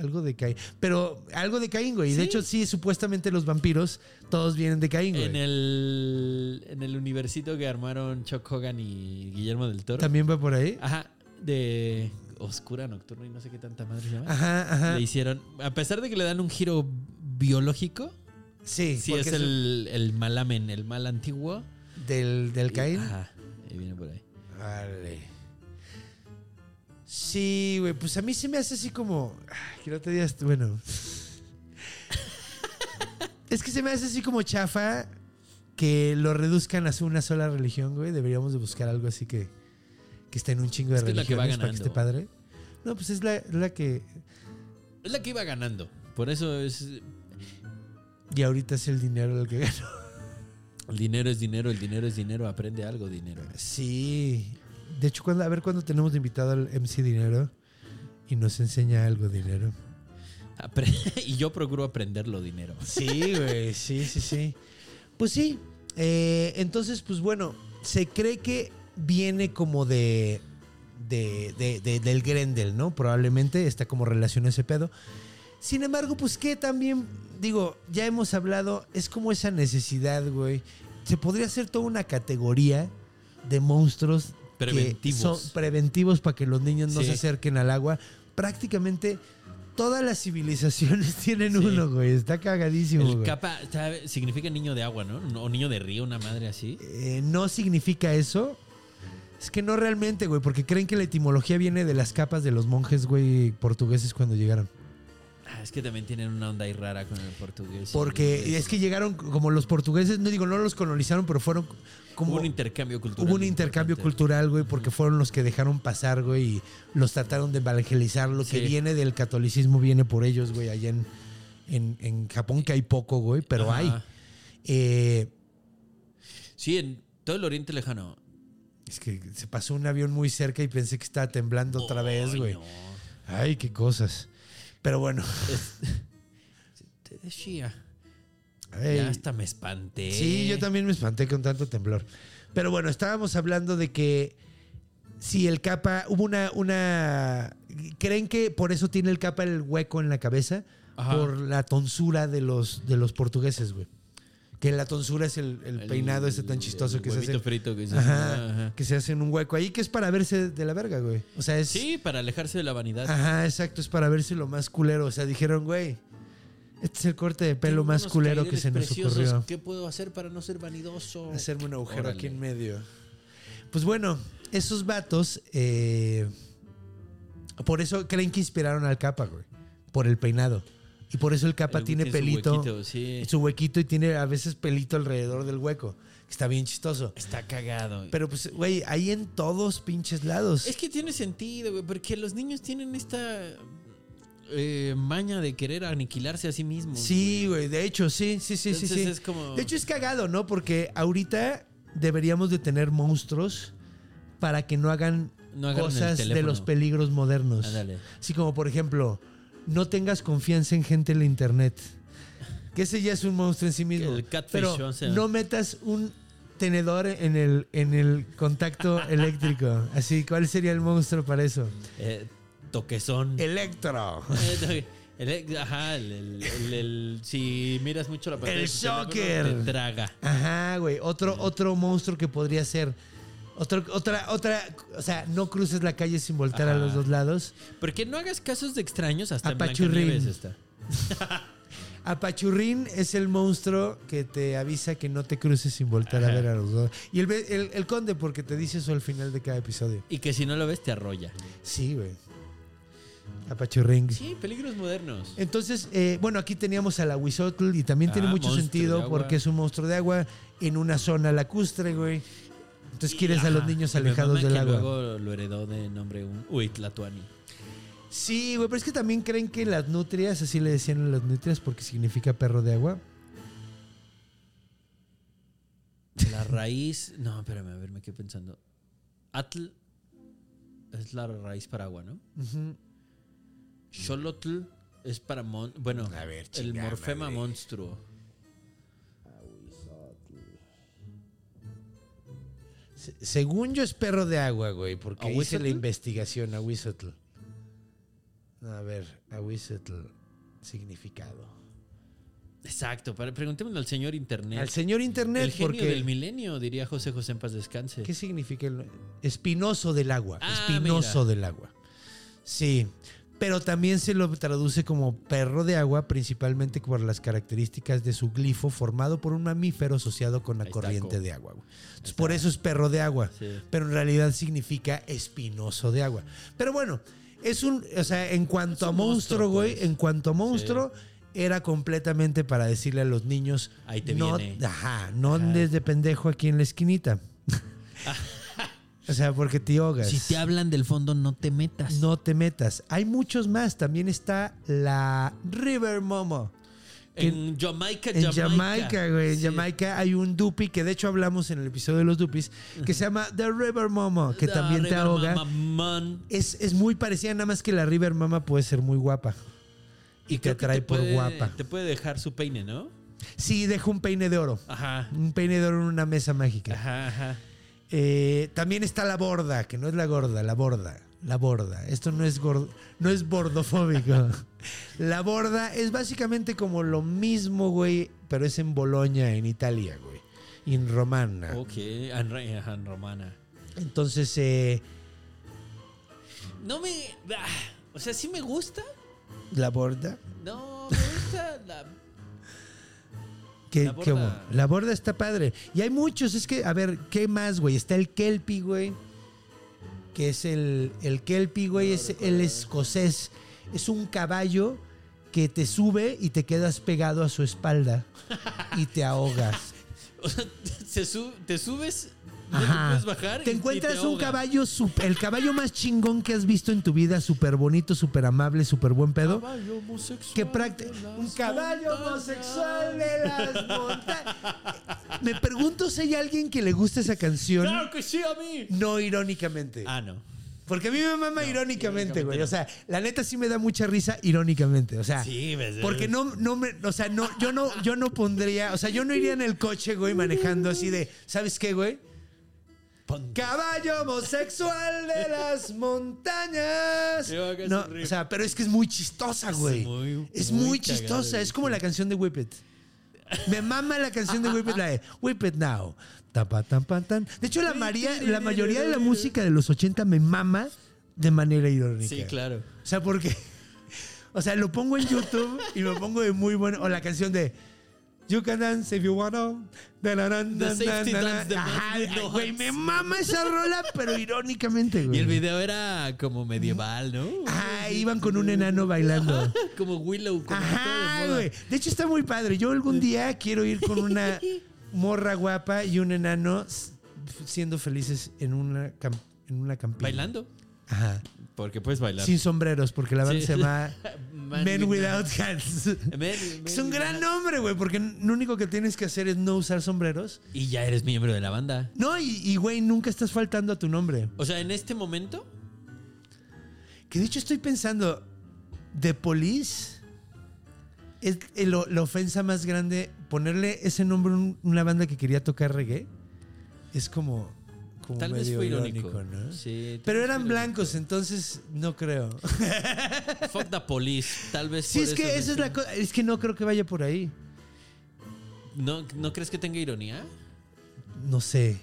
Algo de Caín. Pero algo de Caín, güey. De Sí. hecho, sí, supuestamente los vampiros todos vienen de Caín, güey. En el, en el universito que armaron Chuck Hogan y Guillermo del Toro. ¿También va por ahí? Ajá, de Oscura Nocturna y no sé qué tanta madre se llama. Ajá, ajá. Le hicieron, a pesar de que le dan un giro biológico, Sí, sí es el, el malamen, el mal antiguo. del, del Caín. Ajá, ahí viene por ahí. Vale. Sí, güey, pues a mí se me hace así como. Que no te digas. Bueno. es que se me hace así como chafa que lo reduzcan a una sola religión, güey. Deberíamos de buscar algo así que, que esté en un chingo de Es que es la que va religiones para que esté padre. No, pues es la, la que. Es la que iba ganando. Por eso es. Y ahorita es el dinero el que gana. El dinero es dinero, el dinero es dinero, aprende algo, dinero. Sí. De hecho, cuando, a ver cuándo tenemos de invitado al MC Dinero y nos enseña algo, Dinero. Y yo procuro aprenderlo, dinero. Sí, güey, sí, sí, sí. Pues sí. eh, entonces, pues bueno, se cree que viene como de, de, de- de- del Grendel, ¿no? Probablemente está como relación a ese pedo. Sin embargo, pues que también, digo, ya hemos hablado, es como esa necesidad, güey. Se podría hacer toda una categoría de monstruos que Preventivos. son preventivos para que los niños no Sí. se acerquen al agua. Prácticamente todas las civilizaciones tienen Sí. uno, güey. Está cagadísimo, El güey. capa ¿sabe? significa niño de agua, ¿no? O niño de río, una madre así. Eh, no significa eso. Es que no realmente, güey, porque creen que la etimología viene de las capas de los monjes, güey, portugueses cuando llegaron. Ah, es que también tienen una onda ahí rara con el portugués. Porque es que llegaron como los portugueses, no digo, no los colonizaron, pero fueron como... Hubo un intercambio cultural. Hubo un intercambio importante. cultural, güey, porque fueron los que dejaron pasar, güey, y los trataron de evangelizar. Lo que viene del catolicismo viene por ellos, güey, allá en, en, en Japón, que hay poco, güey, pero Ajá. hay. Eh, Sí, en todo el Oriente Lejano. es que se pasó un avión muy cerca y pensé que estaba temblando otra vez, güey. no. Ay, qué cosas. Pero bueno. Te decía. ay. Ya hasta me espanté. Sí, yo también me espanté con tanto temblor. Pero bueno, estábamos hablando de que si el capa, hubo una, una, ¿creen que por eso tiene el capa el hueco en la cabeza? Ajá. Por la tonsura de los, de los portugueses, güey. Que la tonsura es el, el El- peinado ese tan chistoso el que se hace. frito que se Ajá, Ajá. que se hace en un hueco ahí, que es para verse de la verga, güey. O sea, es... Sí, para alejarse de la vanidad. Ajá, exacto, es para verse lo más culero. O sea, dijeron, güey, este es el corte de pelo Tengo más culero que se nos preciosos. ocurrió. ¿Qué puedo hacer para no ser vanidoso? Hacerme un agujero Órale. aquí en medio. Pues bueno, esos vatos, eh, por eso creen que inspiraron al capa, güey. Por el peinado. Y por eso el capa El- tiene su pelito. huequito, sí. Su huequito y tiene a veces pelito alrededor del hueco. Está bien chistoso. Está cagado. Pero pues, güey, hay en todos pinches lados. Es que tiene sentido, güey, porque los niños tienen esta eh, maña de querer aniquilarse a sí mismos. Sí, güey, de hecho, sí, sí, sí, sí, Entonces sí. es como- De hecho es cagado, ¿no? Porque ahorita deberíamos de tener monstruos para que no hagan No cosas de los peligros modernos. Ándale. Así como, por ejemplo, no tengas confianza en gente en la internet. Que ese ya es un monstruo en sí mismo. El catfish, Pero o sea. no metas un tenedor en el, en el contacto eléctrico. Así, ¿cuál sería el monstruo para eso? Eh, toquezón. Electro. Eh, el- ajá, el, el- el- el- si miras mucho la pantalla El shocker. te traga. Ajá, güey. Otro, otro monstruo que podría ser. Otro, otra, otra. O sea, no cruces la calle sin voltear a los dos lados. Porque no hagas casos de extraños hasta en Apachurrín. Blancanieves está. Apachurrín es el monstruo que te avisa que no te cruces sin voltear a ver a los dos. Y el, el, el conde, porque te dice eso al final de cada episodio. Y que si no lo ves, te arrolla. Sí, güey. Apachurrín. Sí, peligros modernos. Entonces, eh, bueno, aquí teníamos a la Huizotl y también tiene Ah, mucho sentido porque es un monstruo de agua en una zona lacustre, güey. Entonces quieres a los niños alejados del que agua. luego lo heredó de nombre un Uitlatuani. Sí, güey, pero es que también creen que las nutrias, así le decían a las nutrias porque significa perro de agua. La raíz. No, espérame, a ver, me quedé pensando. Atl es la raíz para agua, ¿no? Xolotl es para mon. Bueno, A ver, el morfema madre. monstruo. Según yo es perro de agua, güey, porque hice la investigación a Huizotl. A ver, Ahuizotl, significado. Exacto. Para, preguntémosle al señor Internet. Al señor Internet, el genio porque... del milenio, diría José José en paz descanse. ¿Qué significa el espinoso del agua? Ah, espinoso mira. del agua. Sí, pero también se lo traduce como perro de agua, principalmente por las características de su glifo formado por un mamífero asociado con la está, corriente co- de agua. Entonces, por eso es perro de agua, Sí. pero en realidad significa espinoso de agua. Pero bueno, es un, o sea, en cuanto a monstruo, güey, pues. en cuanto a monstruo, era completamente para decirle a los niños, Ahí te no, viene. ajá, no Ajá. andes de pendejo aquí en la esquinita. O sea, porque te ahogas. Si te hablan del fondo, no te metas. No te metas. Hay muchos más. También está la River Momo. En Jamaica, En Jamaica, güey. En Sí. Jamaica hay un dupi que de hecho hablamos en el episodio de los dupis que se llama The River Momo, que The también te ahoga. Mama. Es, es muy parecida, nada más que la River Mama puede ser muy guapa. Y, te creo que atrae por puede- guapa. Te puede dejar su peine, ¿no? Sí, deja un peine de oro. Ajá. Un peine de oro en una mesa mágica. Ajá, ajá. Eh, también está la borda, que no es la gorda, la borda. La borda. Esto no es gordo, no es bordofóbico. la borda es básicamente como lo mismo, güey, pero es en Boloña, en Italia, güey. En Romana. Ok, en romana. Entonces, eh, No me. ah, o sea, sí me gusta. la borda. No, me gusta la. ¿Qué- La borda. la borda está padre. Y hay muchos, es que, a ver, ¿qué más, güey? Está el Kelpie, güey. Que es el, el Kelpie, güey, es el escocés. Es un caballo que te sube y te quedas pegado a su espalda y te ahogas. O sea, te subes, no te Ajá. puedes bajar. Te y- y encuentras un caballo, sup- el caballo más chingón que has visto en tu vida, súper bonito, súper amable, súper buen pedo. Caballo homosexual Que de las un caballo montañas. homosexual de las montañas. Me pregunto si hay alguien que le gusta esa canción. ¡Claro que sí, a mí! No irónicamente. Ah, no. Porque a mí me mama irónicamente, irónicamente güey. no. O sea, la neta sí me da mucha risa irónicamente. O sea, Sí, ves, porque ves. no, no me, o sea, no, yo no, yo no pondría, o sea, yo no iría en el coche, güey, manejando así de, ¿sabes qué, güey? Caballo homosexual de las montañas. No, o sea, pero es que es muy chistosa, güey. muy- es muy chistosa. Es como la canción de Whip It. Me mama la canción de Whip It, la de Whip It Now. De hecho, la, María, la mayoría de la música de los 80 me mama de manera irónica. Sí, claro. O sea, porque. O sea, lo pongo en YouTube y me pongo de muy bueno. O la canción de. You can dance if you wanna. Da, na, na, safety dance, the Ajá, güey, me mama esa rola, pero irónicamente, güey. Y el video era como medieval, ¿no? Ajá, iban con un enano bailando. Como Willow. Como Ajá, güey. De hecho, está muy padre. Yo algún día quiero ir con una morra guapa y un enano siendo felices en una, en una campina. Bailando. Ajá. Porque puedes bailar. Sin sombreros, porque la banda Sí. se llama Man Men with Without Hands. Men- Es un gran nombre, güey, porque lo único que tienes que hacer es no usar sombreros. Y ya eres miembro de la banda. No, y, güey, nunca estás faltando a tu nombre. O sea, en este momento. Que de hecho estoy pensando, The Police es el- la ofensa más grande. Ponerle ese nombre a un- una banda que quería tocar reggae es como, como Tal vez fue irónico. ¿no? Sí, Pero eran blancos, entonces no creo. Fuck the police. Tal vez. Sí, por es que eso esa es la cosa. Es que no creo que vaya por ahí. ¿No, ¿No crees que tenga ironía? No sé.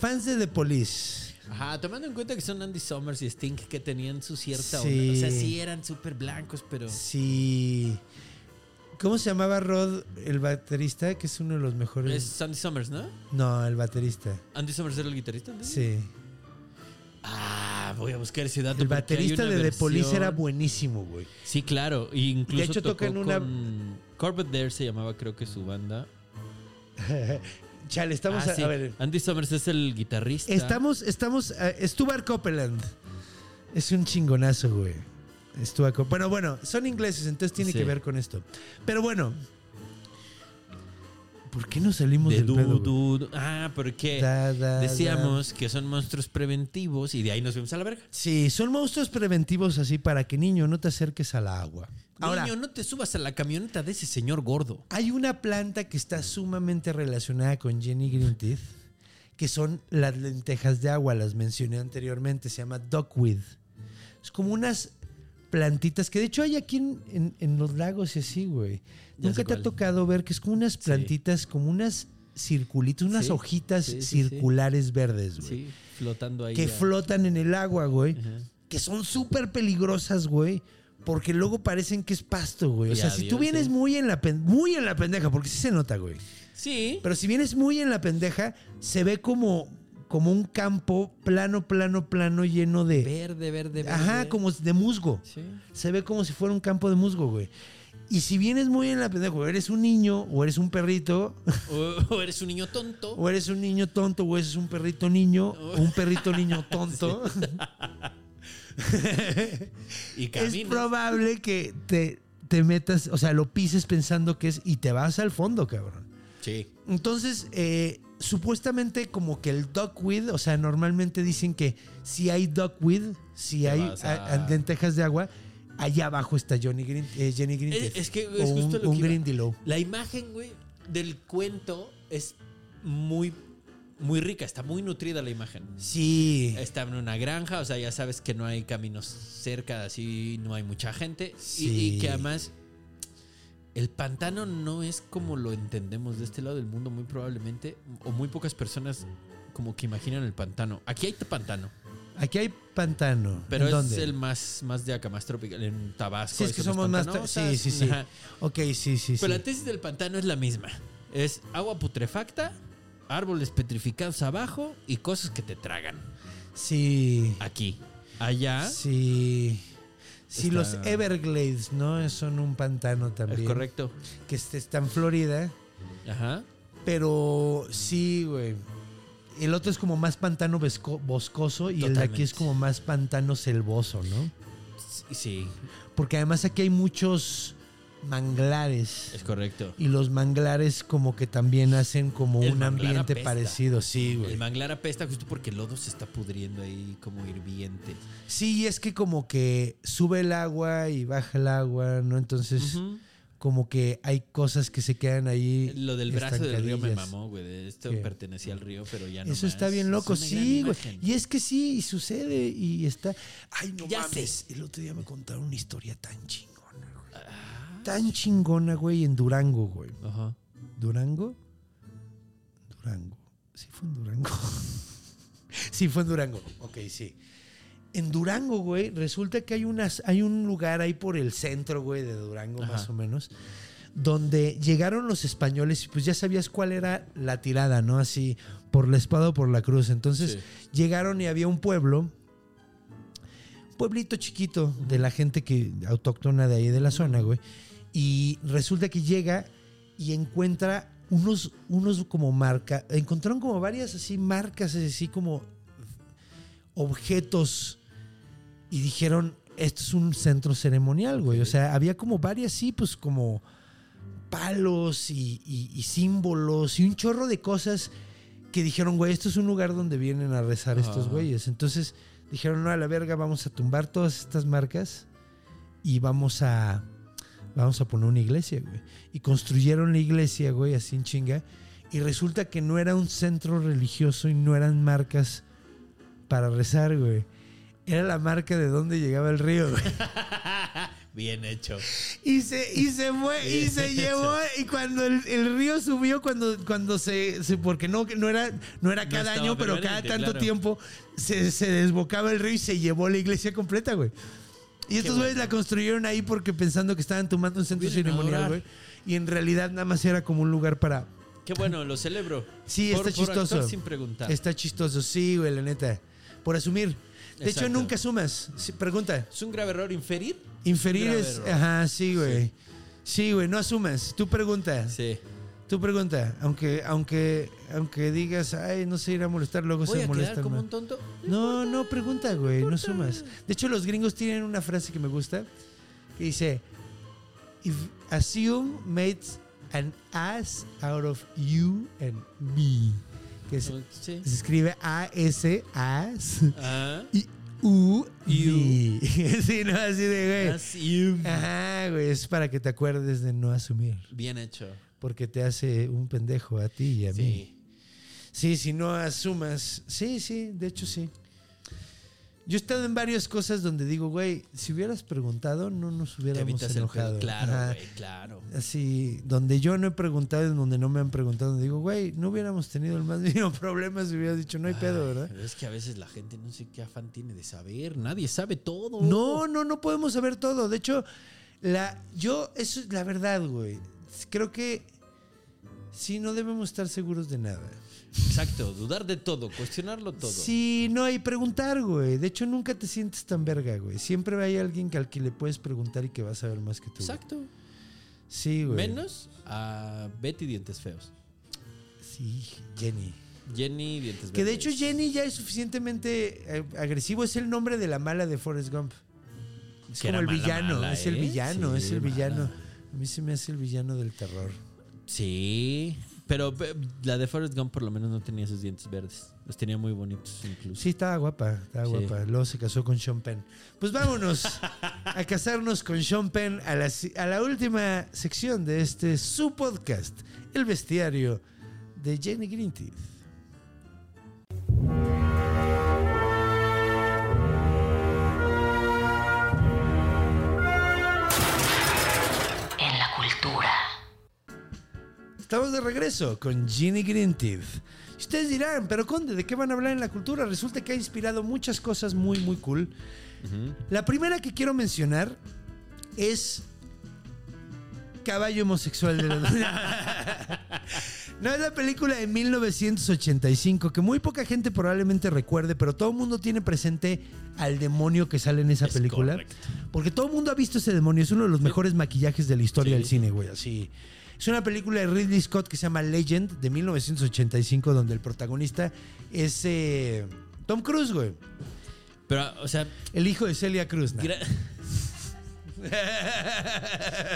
Fans de The Police. Ajá, tomando en cuenta que son Andy Summers y Sting que tenían su cierta Sí. onda. O sea, sí eran súper blancos, pero. Sí. ¿Cómo se llamaba Rod, el baterista? Que es uno de los mejores. Es Andy Summers, ¿no? No, el baterista. Andy Summers era el guitarrista. ¿no? Sí. Ah, voy a buscar ese dato. El baterista de The Police versión- era buenísimo, güey. Sí, claro. y Incluso De hecho, tocó toca en una- con Corbett Dare se llamaba, creo que su banda. Chale, estamos Ah, a, sí. a ver. Andy Summers es el guitarrista. Estamos, estamos. eh, Stuart Copeland. Es un chingonazo, güey. Cop- Bueno, bueno, son ingleses, entonces tiene Sí. que ver con esto. Pero bueno. ¿Por qué no salimos de del du, pedo, du. Ah, porque Da, da, decíamos que son monstruos preventivos y de ahí nos fuimos a la verga. Sí, son monstruos preventivos así para que niño no te acerques a la agua. Ahora, Niño, no te subas a la camioneta de ese señor gordo. hay una planta que está sumamente relacionada con Jenny Green Teeth, que son las lentejas de agua, las mencioné anteriormente, se llama duckweed. Es como unas plantitas que de hecho hay aquí en, en- en los lagos y así, güey. Nunca te ha tocado ver que es como unas plantitas, como unas circulitos, unas Sí, hojitas sí, circulares verdes, güey. Sí, flotando ahí. que ya. flotan en el agua, güey. Ajá. Que son súper peligrosas, güey. Porque luego parecen que es pasto, güey. O sea, si tú vienes sí. muy en la muy en la pendeja, porque sí se nota, güey. Sí. Pero si vienes muy en la pendeja, se ve como, como un campo plano, plano, plano, lleno de. Verde, verde, verde. Ajá, como de musgo. Sí. Se ve como si fuera un campo de musgo, güey. Y si vienes muy en la pendeja, o eres un niño, o eres un perrito, O, o eres un niño tonto. o eres un niño tonto, o eres un perrito niño, o un perrito niño tonto, y es caminas. probable que te, te metas, o sea, lo pises pensando que es y te vas al fondo, cabrón. Sí. Entonces, eh, supuestamente como que el duckweed, o sea, normalmente dicen que si hay duckweed, si hay a- lentejas de agua, allá abajo está Johnny Green, eh, Jenny Green. Es, es que es un, justo lo un que iba. Grindylow. La imagen, güey, del cuento es muy, muy rica. Está muy nutrida la imagen. Sí. Está en una granja, o sea, ya sabes que no hay caminos cerca, así no hay mucha gente. Y- Sí. Y, que además el pantano no es como lo entendemos de este lado del mundo, muy probablemente, o muy pocas personas como que imaginan el pantano. Aquí hay pantano, Aquí hay pantano. pero ¿En es dónde? el más, más de acá, más tropical, en Tabasco. Sí, es que somos más... Sí, sí, sí. Ajá. Ok, sí, sí, Pero sí. la tesis del pantano es la misma. Es agua putrefacta, árboles petrificados abajo y cosas que te tragan. Sí. Aquí. Allá. Sí. Sí, Está- los Everglades, ¿no? Son un pantano también. Es correcto. Que este está en Florida. Ajá. Pero sí, güey. El otro es como más pantano boscoso y el de aquí es como más pantano selvoso, ¿no? Sí, Porque además aquí hay muchos manglares. es correcto. Y los manglares como que también hacen como El un ambiente apesta. parecido, sí, güey. El manglar apesta justo porque el lodo se está pudriendo ahí como hirviente. Sí, es que como que sube el agua y baja el agua, ¿no? Entonces como que hay cosas que se quedan ahí. Lo del brazo del río me mamó, güey. Esto ¿Qué? pertenecía al río, pero ya no. Eso está bien loco, sí, güey. Y es que sí, y sucede y está. Ay, no Ya mames. El otro día me contaron una historia tan chingona, güey. Tan chingona, güey, en Durango, güey. Ajá. ¿Durango? Durango. Sí, fue en Durango. sí, fue en Durango. Ok, sí. En Durango, güey, resulta que hay, unas, hay un lugar ahí por el centro, güey, de Durango, Ajá. más o menos, donde llegaron los españoles y pues ya sabías cuál era la tirada, ¿no? Así, por la espada o por la cruz. Entonces Sí. llegaron y había un pueblo, pueblito chiquito de la gente que autóctona de ahí de la zona, güey. Y resulta que llega y encuentra unos, unos como marca, encontraron como varias así marcas, así como objetos y dijeron, esto es un centro ceremonial, güey. O sea, había como varias, sí, pues como palos y, y- y símbolos y un chorro de cosas que dijeron, güey, esto es un lugar donde vienen a rezar estos güeyes. Entonces dijeron, no, a la verga, vamos a tumbar todas estas marcas y vamos a, vamos a poner una iglesia, güey. Y construyeron la iglesia, güey, así en chinga. Y resulta que no era un centro religioso y no eran marcas para rezar, güey. Era la marca de dónde llegaba el río, güey. Bien hecho. Y se, y se fue, y se llevó, y cuando el, el río subió, cuando, cuando se, se- porque no, no era, no era cada año, pero cada tanto claro. tiempo se, se desbocaba el río y se llevó la iglesia completa, güey. Y estos güeyes bueno. la construyeron ahí porque pensando que estaban tomando un centro Vienen ceremonial, güey. Y en realidad nada más era como un lugar para... Qué bueno, lo celebro. Sí, Por- está por chistoso. sin preguntar. Está chistoso, sí, güey, la neta. Por asumir. De hecho, nunca sumas. Sí, pregunta. ¿Es un grave error inferir? Inferir es... error. Ajá, sí, güey. Sí, güey, no asumas. Tú pregunta. Sí. Tú pregunta. Aunque, aunque, aunque digas, ay, no se irá a molestar, luego ¿Voy se a quedar molestan. como un tonto? No, no, pregunta, güey, no sumas. De hecho, los gringos tienen una frase que me gusta que dice: If assume makes an ass out of you and me. Que se, Sí. se escribe A-S, as, Ah. y U, me. sí, no, así de, güey. Ajá, güey, es para que te acuerdes de no asumir. Bien hecho. Porque te hace un pendejo a ti y a mí. Sí. Si no asumas. Sí, sí, de hecho sí. Yo he estado en varias cosas donde digo, güey, si hubieras preguntado, no nos Te hubiéramos el enojado. Claro, Ajá. güey, claro. Así, donde yo no he preguntado, en donde no me han preguntado, donde digo, güey, no hubiéramos tenido el más mínimo problema si hubieras dicho, no hay pedo, Ay, ¿verdad? pero es que a veces la gente no sé qué afán tiene de saber. Nadie sabe todo. No, no, no podemos saber todo. De hecho, la, yo, eso es la verdad, güey. Creo que sí, no debemos estar seguros de nada. Exacto, dudar de todo, cuestionarlo todo. Sí, no, y preguntar, güey. De hecho, nunca te sientes tan verga, güey. Siempre hay alguien que al que le puedes preguntar y que va a saber más que tú. güey. Exacto. Sí, güey. Menos a Betty Dientes Feos. Sí, Jenny. Jenny Dientes Que de hecho Jenny ya es suficientemente eh, agresivo. Es el nombre de la mala de Forrest Gump. Es Que como el mala, villano. mala, es el ¿eh? villano, Sí, es el mala. villano. A mí se me hace el villano del terror. Sí, pero pe- la de Forrest Gump por lo menos no tenía esos dientes verdes. Los tenía muy bonitos incluso. Sí, estaba guapa, estaba Sí. guapa. Luego se casó con Sean Penn. Pues vámonos a casarnos con Sean Penn a la, a la última sección de este su podcast, El Bestiario de Jenny Greenteeth. Estamos de regreso con Ginny Greenteeth. Y Ustedes dirán, pero Conde, ¿de qué van a hablar en la cultura? Resulta que ha inspirado muchas cosas muy, muy cool. La primera que quiero mencionar es Caballo homosexual de los... No, es la película de 1985 que muy poca gente probablemente recuerde, pero todo el mundo tiene presente al demonio que sale en esa Es película. correcto. Porque todo el mundo ha visto ese demonio. Es uno de los mejores maquillajes de la historia Sí. del cine, güey. Así. Es una película de Ridley Scott que se llama Legend de 1985, donde el protagonista es eh, Tom Cruise, güey. Pero, o sea, El hijo de Celia Cruz. gra-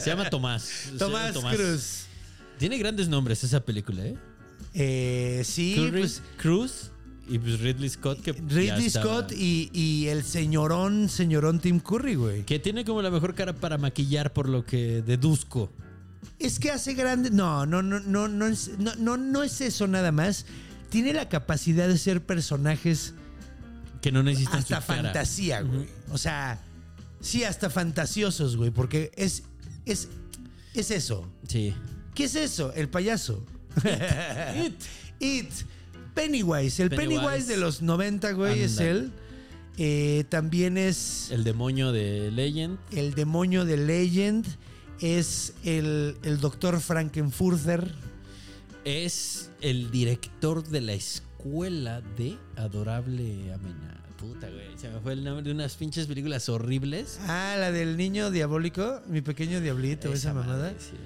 se llama Tomás. Se llama Tomás, Cruz. Tiene grandes nombres esa película, ¿eh? Eh, sí, Curry, pues Cruz y pues Ridley Scott. Que Ridley Scott y, y el señorón, señorón Tim Curry, güey. Que tiene como la mejor cara para maquillar, por lo que deduzco. Es que hace grande. No, no, no, no, no, es, no, no, no es eso nada más. Tiene la capacidad de ser personajes Que no necesitan hasta su cara. fantasía, güey. O sea, sí, hasta fantasiosos, güey. Porque es, es, es eso. Sí. ¿Qué es eso? El payaso. It. Pennywise. El Pennywise, Pennywise. de los 90, güey, es él. Eh, también es El demonio de Legend. el demonio de Legend. Es el, el doctor Frankenfurter. Es el director de la escuela de Adorable Amena. Puta, güey. Se me fue el nombre de unas pinches películas horribles. Ah, la del niño diabólico. Mi pequeño diablito, esa, mamada. madre, sí.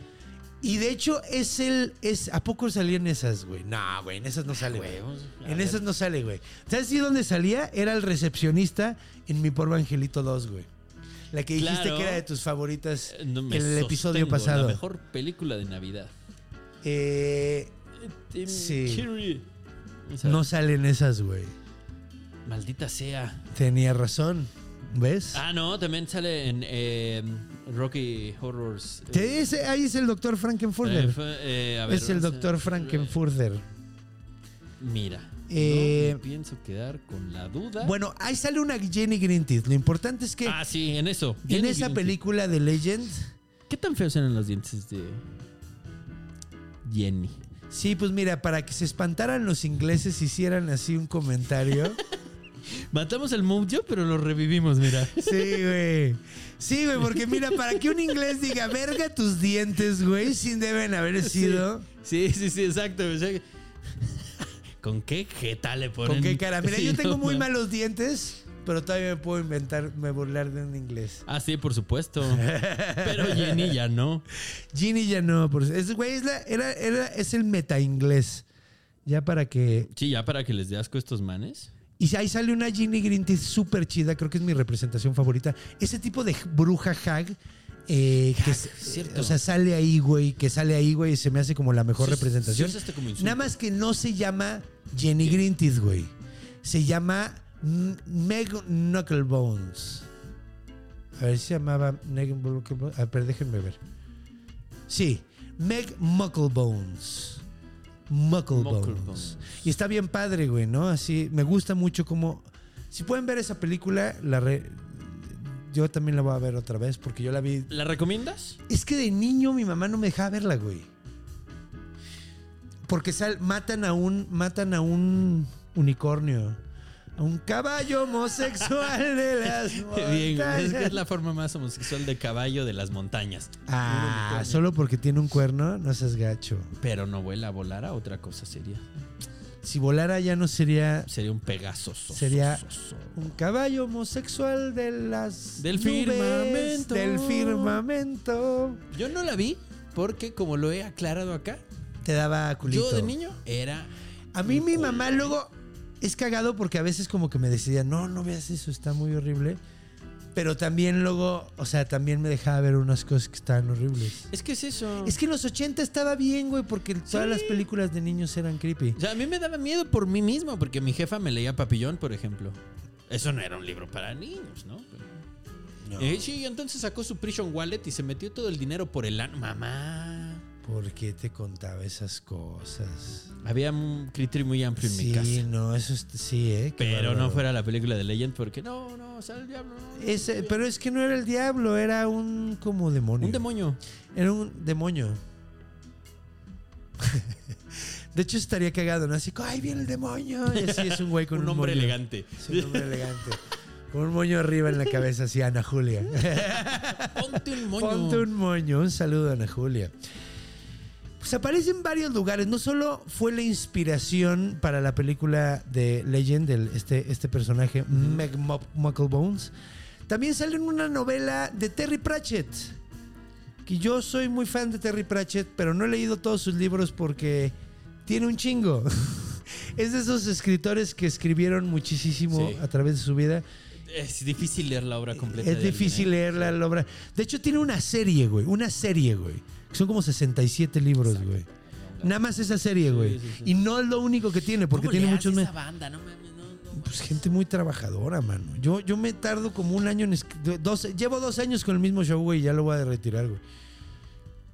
Y de hecho es el... Es, ¿A poco salían esas, güey? No, güey, en esas no sale, güey. En ver. esas no sale, güey. ¿Sabes sí dónde salía? Era el recepcionista en Mi Pobre Angelito 2, güey. La que dijiste Claro. que era de tus favoritas Eh, no en me el episodio pasado. La mejor película de Navidad. Eh, Sí. Curry. O sea, no salen esas, güey. Maldita sea. Tenía razón. ¿Ves? Ah, no, también sale en eh, Rocky Horrors. Eh, ese- ahí es el doctor eh, Frankenfurter. eh, es el doctor Frankenfurter. Mira. Eh, no me pienso quedar con la duda. Bueno, ahí sale una Jenny Greenteeth. Lo importante es que Ah, sí, en eso. en esa película de Legend... ¿Qué tan feos eran los dientes de Jenny? Sí, pues mira, para que se espantaran los ingleses hicieran así un comentario. Matamos al Mojo, pero lo revivimos, mira. Sí, güey. Sí, güey, porque mira, para que un inglés diga, verga tus dientes, güey, sin deben haber sido. Sí, sí, sí, exacto. o sea, ¿Con qué jeta le ponen? ¿Con qué cara? Mira, Sí, yo tengo no, muy malos dientes, pero todavía me puedo inventar, me burlar de un inglés. Ah, sí, por supuesto. Pero Jenny ya no. Ginny ya no, por es, güey, es, la- era, era, es el meta inglés. Ya para que. Sí, ya para que les dé asco a estos manes. Y ahí sale una Ginny Greenteeth súper chida, creo que es mi representación favorita. Ese tipo de bruja hag. Eh, que, cierto. o sea, sale ahí, güey, que sale ahí, güey, y se me hace como la mejor Sí, representación. sí, como. Nada más que no se llama Jenny Greenteeth, güey. Se llama Meg Knucklebones. A ver si se llamaba Meg Knucklebones. A ver, déjenme ver. Sí, Meg Mucklebones. Mucklebones. Mucklebones. Y está bien padre, güey, ¿no? Así, me gusta mucho cómo Si pueden ver esa película, la re- yo también la voy a ver otra vez porque yo la vi. ¿La recomiendas? Es que de niño mi mamá no me dejaba verla, güey. Porque sal, matan a un matan a un unicornio, a un caballo homosexual de las Bien, güey. es, montañas. que es la forma más homosexual de caballo de las montañas. Ah, solo porque tiene un cuerno, no seas gacho. Pero no vuela a volar a otra cosa sería. Si volara ya no sería Sería un pegaso. Sería- un caballo homosexual de las Del nubes, firmamento. del firmamento. Yo no la vi porque, como lo he aclarado acá, Te daba culito. yo de niño era. A mí mi mamá luego es cagado porque a veces como que me decía, no, no veas eso, está muy horrible. Pero también luego, o sea, también me dejaba ver unas cosas que estaban horribles. Es que es eso. Es que en los 80 estaba bien, güey, porque todas las películas de niños eran creepy. O sea, a mí me daba miedo por mí mismo, porque mi jefa me leía Papillón, por ejemplo. Eso no era un libro para niños, ¿no? Pero- Eh, sí, entonces sacó su prison wallet y se metió todo el dinero por el ano. Mamá. ¿Por qué te contaba esas cosas? Había un criterio muy amplio en mi Sí, casa. no, eso es, sí, ¿eh? Qué Pero no fuera la película de Legend, porque no, no, o sea, el diablo. no, no, Ese- pero es que no era el diablo, era un como demonio. Un demonio. Era un demonio. De hecho, estaría cagado, ¿no? Así, ¡ay, viene el demonio! Y así es un güey con un, un hombre moño. elegante. Sí, un hombre elegante. Con un moño arriba en la cabeza, así, Ana Julia. Ponte un moño. Ponte un moño. Un saludo, Ana Julia. Pues aparece en varios lugares. No solo fue la inspiración para la película de Legend, este, este personaje, Meg Mucklebones. También sale en una novela de Terry Pratchett. Que yo soy muy fan de Terry Pratchett, pero no he leído todos sus libros porque tiene un chingo. es de esos escritores que escribieron muchísimo Sí. a través de su vida. Es difícil leer la obra completa. Es difícil alguien, ¿eh? leer la obra. De hecho, tiene una serie, güey. Una serie, güey. Son como 67 libros, güey. Nada más esa serie, güey. sí, sí. Y no es lo único que tiene, porque ¿Cómo tiene le muchos... esa banda? No mames, no, no. Pues gente muy trabajadora, mano. Yo, yo me tardo como un año en... Dos, llevo dos años con el mismo show, güey, y ya lo voy a retirar, güey.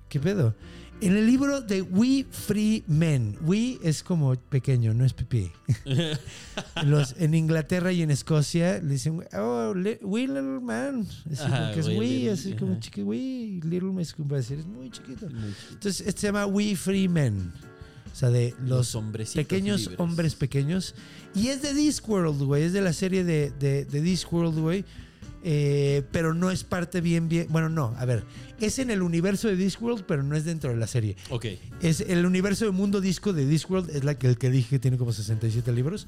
¿Qué pedo? En el libro de We Free Men, We es como pequeño, no es pipí. Los, en Inglaterra y en Escocia le dicen, oh, we little man. Así Ajá, como que es we little, así como chiquito, we, little es como decir, es muy chiquito. Muy chiquito. Entonces, este se llama We Free Men. O sea, de los, Los pequeños libres. hombres pequeños. Y es de Discworld, güey. Es de la serie de, de, de Discworld, güey. Eh, pero no es parte bien, bien. Bueno, no, a ver. Es en el universo de Discworld, pero no es dentro de la serie. Ok. Es el universo de Mundo Disco de Discworld, es la que, el que dije que tiene como 67 libros.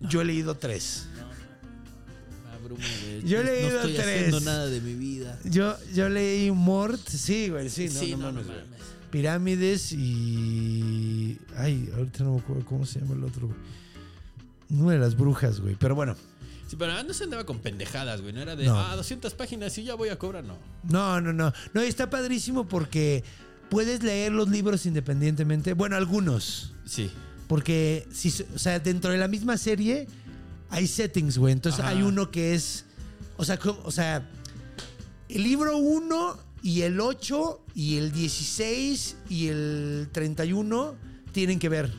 Yo he leído tres. Abrúmame, Yo he leído No estoy tres. haciendo nada de mi vida. Yo, yo leí Mort, sí, güey, sí, no, Sí, no no, mames, mames. Pirámides y. Ay, ahorita no me acuerdo cómo se llama el otro, güey. Una de las brujas, güey. Pero bueno. Sí, pero no se andaba con pendejadas, güey. No era de, No. ah, 200 páginas y ya voy a cobrar, no. No, no, no. No, y está padrísimo porque puedes leer los libros independientemente. Bueno, algunos. Sí. Porque, si, o sea, dentro de la misma serie hay settings, güey. Entonces Ajá. hay uno que es. O sea, como- o sea, el libro 1 y el 8 y el 16 y el 31 tienen que ver.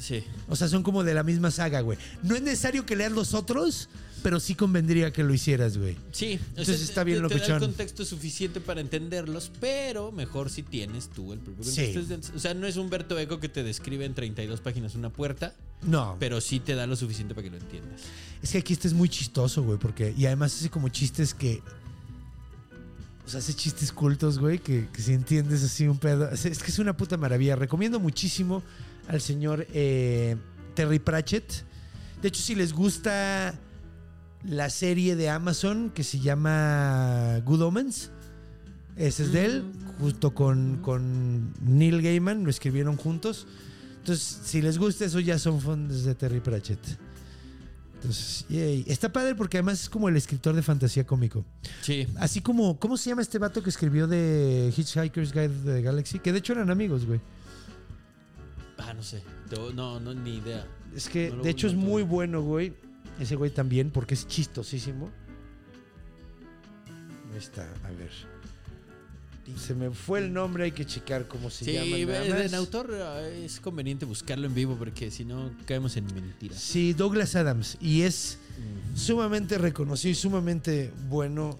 Sí. O sea, son como de la misma saga, güey. No es necesario que leas los otros, pero sí convendría que lo hicieras, güey. Sí. o Entonces está bien te, te da locochón. el contexto suficiente para entenderlos, pero mejor si tienes tú el propio Sí. contexto. O sea, no es Humberto Eco que te describe en 32 páginas una puerta, No. pero sí te da lo suficiente para que lo entiendas. Es que aquí este es muy chistoso, güey, porque. Y además hace como chistes que. O sea, hace chistes cultos, güey, que, que si entiendes así un pedo. Es, es que es una puta maravilla. Recomiendo muchísimo al señor eh, Terry Pratchett. De hecho, si les gusta la serie de Amazon que se llama Good Omens, ese es de él, justo con, con Neil Gaiman, lo escribieron juntos. Entonces, si les gusta eso, ya son fondos de Terry Pratchett. Entonces, yay. Está padre porque además es como el escritor de fantasía cómico. Sí. Así como, ¿cómo se llama este vato que escribió de Hitchhiker's Guide to the Galaxy? Que de hecho eran amigos, güey. Ah, no sé. No, no, ni idea. Es que No de hecho es muy bueno, güey. Ese güey también, porque es chistosísimo. Ahí está, a ver. Se me fue el nombre, hay que checar cómo se Sí, llama. nada en autor eh, es conveniente buscarlo en vivo porque si no caemos en mentiras. Sí, Douglas Adams. Y es sumamente reconocido y sumamente bueno.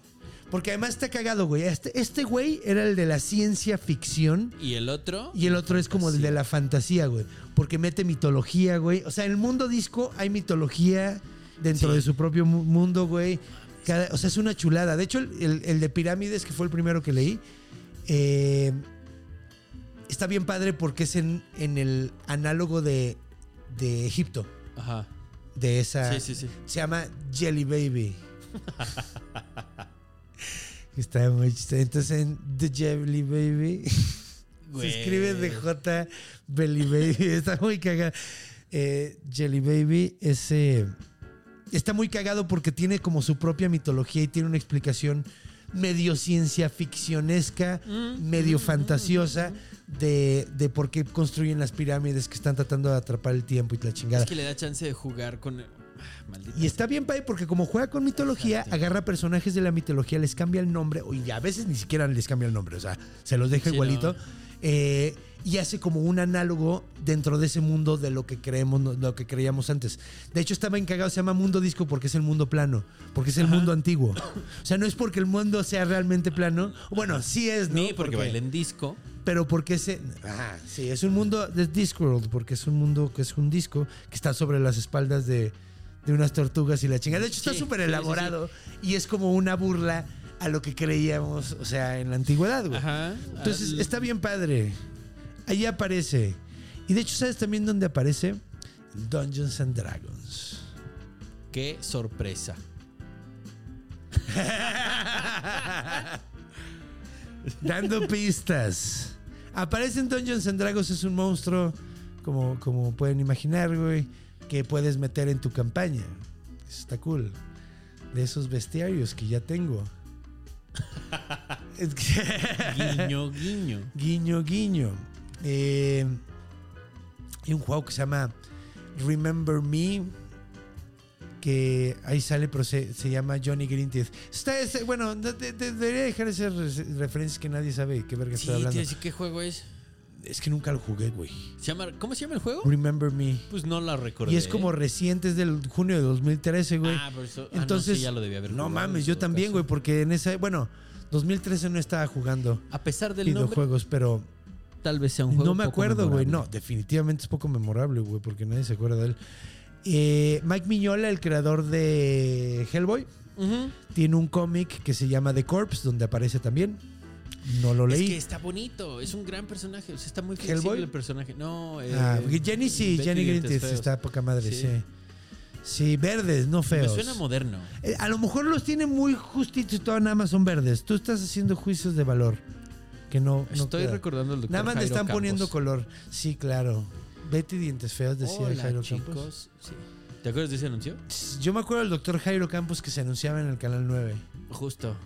Porque además está cagado, güey. Este, este güey era el de la ciencia ficción. ¿Y el otro? Y el otro es como el de la fantasía, güey. Porque mete mitología, güey. O sea, en el mundo disco hay mitología dentro Sí. de su propio mu- mundo, güey. Cada- o sea, es una chulada. De hecho, el, el- el de Pirámides, que fue el primero que leí, eh, está bien padre porque es en, en el análogo de, de Egipto. Ajá. De esa. Sí, sí, sí. Se llama Jelly Baby. Está muy chistoso. Entonces en The Jelly Baby. Güey. Se escribe de J Belly Baby. Está muy cagado. Eh, Jelly Baby es, eh, está muy cagado porque tiene como su propia mitología y tiene una explicación medio ciencia ficcionesca, Mm, medio fantasiosa de, de por qué construyen las pirámides que están tratando de atrapar el tiempo y la chingada. Es que le da chance de jugar con. Ah, maldita Y está bien padre porque como juega con mitología, agarra personajes de la mitología, les cambia el nombre, y a veces ni siquiera les cambia el nombre, o sea, se los deja Sí, igualito. no. eh, y hace como un análogo dentro de ese mundo de lo que creemos, no- lo que creíamos antes. De hecho, estaba encagado, se llama mundo disco porque es el mundo plano, porque es el mundo antiguo. O sea, no es porque el mundo sea realmente plano. Bueno, sí es, ¿no? Ni porque bailen disco. pero porque ese ajá, sí es un mundo de Discworld porque es un mundo que es un disco que está sobre las espaldas de, de unas tortugas y la chingada de hecho está Sí, súper sí, sí, elaborado y es como una burla a lo que creíamos o sea en la antigüedad güey Ajá. entonces está bien padre ahí aparece y de hecho sabes también dónde aparece Dungeons and Dragons Qué sorpresa. Dando pistas. Aparece en Dungeons and Dragons, es un monstruo, como, como pueden imaginar, güey, que puedes meter en tu campaña. Eso está cool. De esos bestiarios que ya tengo. Guiño, guiño. guiño, guiño. Eh, hay un juego que se llama Remember Me. Que ahí sale, pero se, se llama Johnny Greenteeth. Está, ese- bueno, de- de- de- debería dejar esas re- referencias que nadie sabe qué verga Sí, estoy hablando. qué juego es. Es que nunca lo jugué, güey. ¿Cómo se llama el juego? Remember Me. Pues no la recordé. Y es como reciente, es del junio de 2013, güey. Ah, por eso. ah, no, Entonces, sí, ya lo debía haber no jugado, mames, en yo también, caso. güey, porque en esa, bueno, 2013 no estaba jugando A pesar del nombre, videojuegos, pero tal vez sea un juego. no me poco acuerdo, güey. No, definitivamente es poco memorable, güey, porque nadie se acuerda de él. Eh, Mike Miñola, el creador de Hellboy, tiene un cómic que se llama The Corpse, donde aparece también. No lo Es leí. que está bonito, es un gran personaje. O sea, está muy flexible ¿Hellboy? el personaje. No, eh, Ah, Jenny sí, Jenny Feos. está poca madre, sí. Sí. sí. verdes, no Me feos. suena moderno. Eh, a lo mejor los tiene muy justitos y todas nada más son verdes. Tú estás haciendo juicios de valor. Que no. no Estoy queda. recordando al doctor Nada más le Jairo están Campos. poniendo color. Sí, claro. Betty Dientes Feos, decía Hola, Jairo chicos. Campos. Sí. ¿Te acuerdas de ese anuncio? Yo me acuerdo del doctor Jairo Campos que se anunciaba en el canal 9. Justo.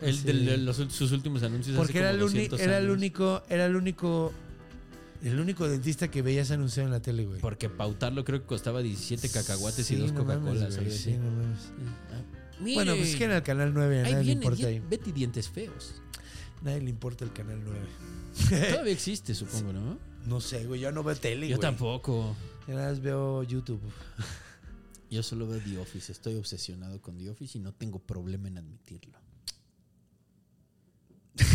El Sí. de los- sus últimos anuncios Porque hace era, el, uni- 200 era el único. Era el único. El único dentista que veías anunciado en la tele, güey. Porque pautarlo creo que costaba 17 cacahuates Sí, y dos no Coca-Colas. sí, no mames. Ah, Bueno, pues es que en el canal 9 a nadie le importa ahí. Betty Dientes Feos. Nadie le importa el canal 9. Todavía existe, supongo, ¿no? No sé, güey. Yo no veo tele, Yo güey. tampoco. Yo nada más veo YouTube. Yo solo veo The Office. Estoy obsesionado con The Office y no tengo problema en admitirlo.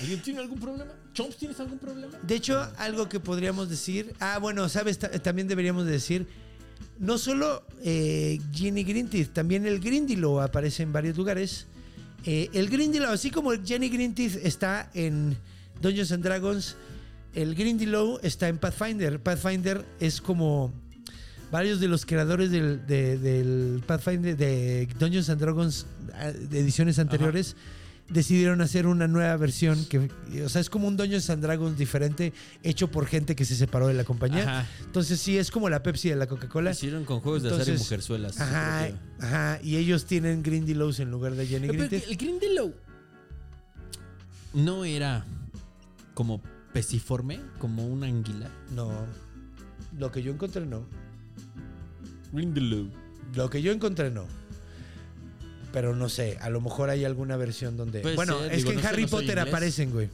¿Alguien tiene algún problema? ¿Chomps, tienes algún problema? De hecho, algo que podríamos decir. Ah, bueno, sabes, Ta- también deberíamos de decir. No solo eh, Greenteeth, también el Grindylow aparece en varios lugares. Eh, el Grindylow, así como el Jenny Greenteeth está en Dungeons and Dragons, el Grindylow está en Pathfinder. Pathfinder es como varios de los creadores del, de- del Pathfinder de Dungeons and Dragons ah, de ediciones anteriores decidieron hacer una nueva versión que o sea es como un Dungeons and Dragons diferente hecho por gente que se separó de la compañía Ajá. entonces sí es como la Pepsi de la Coca-Cola Hicieron con juegos de azar y mujerzuelas. ajá, ajá y ellos tienen Grindylows en lugar de Jenny Greenteeth el Grindelow no era como pesiforme, como una anguila. no lo que yo encontré no Grindelow. lo que yo encontré no pero no sé, a lo mejor hay alguna versión donde... Puede bueno, ser, es digo, que en no sé, Harry no soy Potter inglés. aparecen, güey.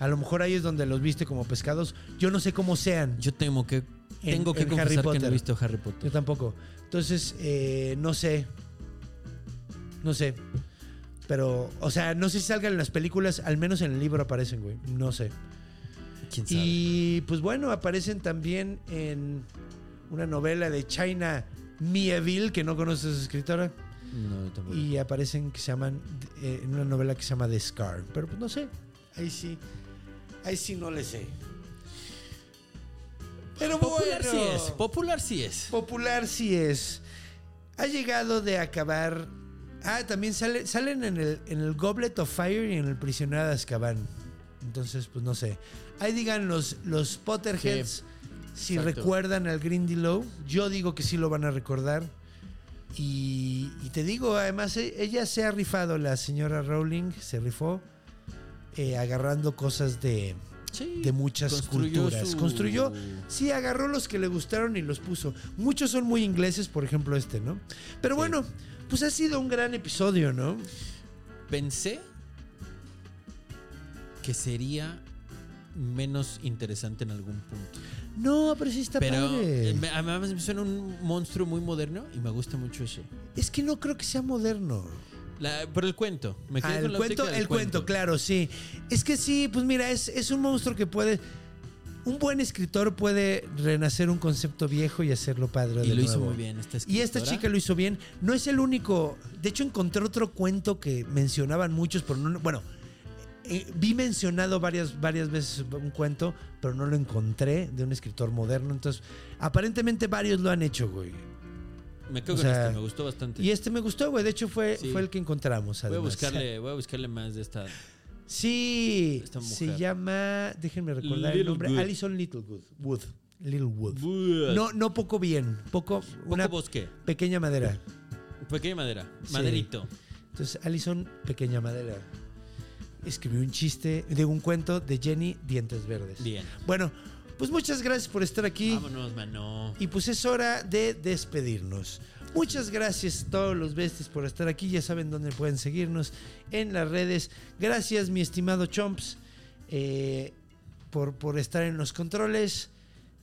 A lo mejor ahí es donde los viste como pescados. Yo no sé cómo sean. Yo tengo que, En- tengo que en Harry confesar que no Potter. he visto Harry Yo Potter. tampoco. Entonces, eh, no sé. No sé. Pero, o sea, no sé si salgan en las películas, al menos en el libro aparecen, güey. No sé. ¿Quién sabe? Y pues bueno, aparecen también en una novela de China Mieville, que no conoces a esa escritora. No, tampoco. Y aparecen que se llaman, eh, en una novela que se llama The Scar. Pero pues no sé. Ahí sí. Ahí sí no le sé. Pero Popular bueno. sí es. Popular sí es. Popular sí es. Ha llegado de acabar. Ah, también sale, salen en el, en el Goblet of Fire y en el Prisionero de Azkaban. Entonces, pues no sé. Ahí digan los, los Potterheads si recuerdan al Grindylow. Yo digo que sí lo van a recordar. Y, y te digo, además, e- ella se ha rifado, la señora Rowling se rifó eh, agarrando cosas de, Sí. de muchas Construyó culturas. su- Construyó, sí, agarró los que le gustaron y los puso. Muchos son muy ingleses, por ejemplo este, ¿no? Pero bueno, pues ha sido un gran episodio, ¿no? Pensé que sería menos interesante en algún punto. No, pero sí está Pero padre. eh, me- además me suena un monstruo muy moderno y me gusta mucho eso. Es que no creo que sea moderno. La- pero el cuento. Me quedé Ah, con el la cuento, del el cuento, claro, sí. Es que sí, pues mira, es, es un monstruo que puede. Un buen escritor puede renacer un concepto viejo y hacerlo padre. Y de lo hizo nuevo. muy bien esta Y esta escritora. chica lo hizo bien. No es el único. De hecho, encontré otro cuento que mencionaban muchos, pero no. Bueno, eh, vi mencionado varias, varias veces un cuento, pero no lo encontré de un escritor moderno. Entonces, aparentemente varios lo han hecho, güey. Me quedo o con sea, este, me gustó bastante. Y este me gustó, güey. De hecho, fue, Sí. fue el que encontramos. voy a buscarle, voy a buscarle más de esta. Sí, Esta se llama, déjenme recordar el nombre, Alison Littlewood. Wood, Littlewood. Wood. No, no poco bien, poco, una Poco bosque. pequeña madera. Pequeña madera. Sí. Maderito. Entonces, Alison, pequeña madera. Escribió un chiste, de un cuento de Jenny Dientes Verdes. Bien. Bueno, pues muchas gracias por estar aquí. Vámonos, mano. Y pues es hora de despedirnos. Muchas gracias a todos los besties por estar aquí. Ya saben dónde pueden seguirnos en las redes. Gracias, mi estimado Chomps, eh, por, por estar en los controles.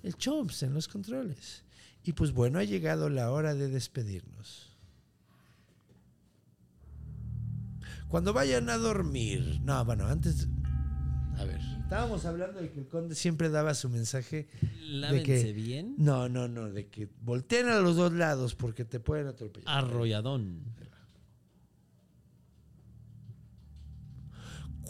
El Chomps en los controles. Y pues bueno, ha llegado la hora de despedirnos. Cuando vayan a dormir. No, bueno, antes. A ver. Estábamos hablando de que el conde siempre daba su mensaje de Lávense que bien. no, no, no, de que volteen a los dos lados porque te pueden atropellar. Arrolladón.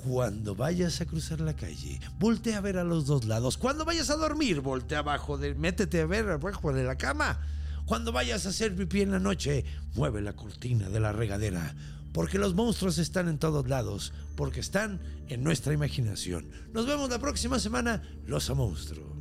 Cuando vayas a cruzar la calle, voltea a ver a los dos lados. Cuando vayas a dormir, voltea abajo de, métete a ver abajo de la cama. Cuando vayas a hacer pipí en la noche, mueve la cortina de la regadera. Porque los monstruos están en todos lados, porque están en nuestra imaginación. Nos vemos la próxima semana, los a monstruo.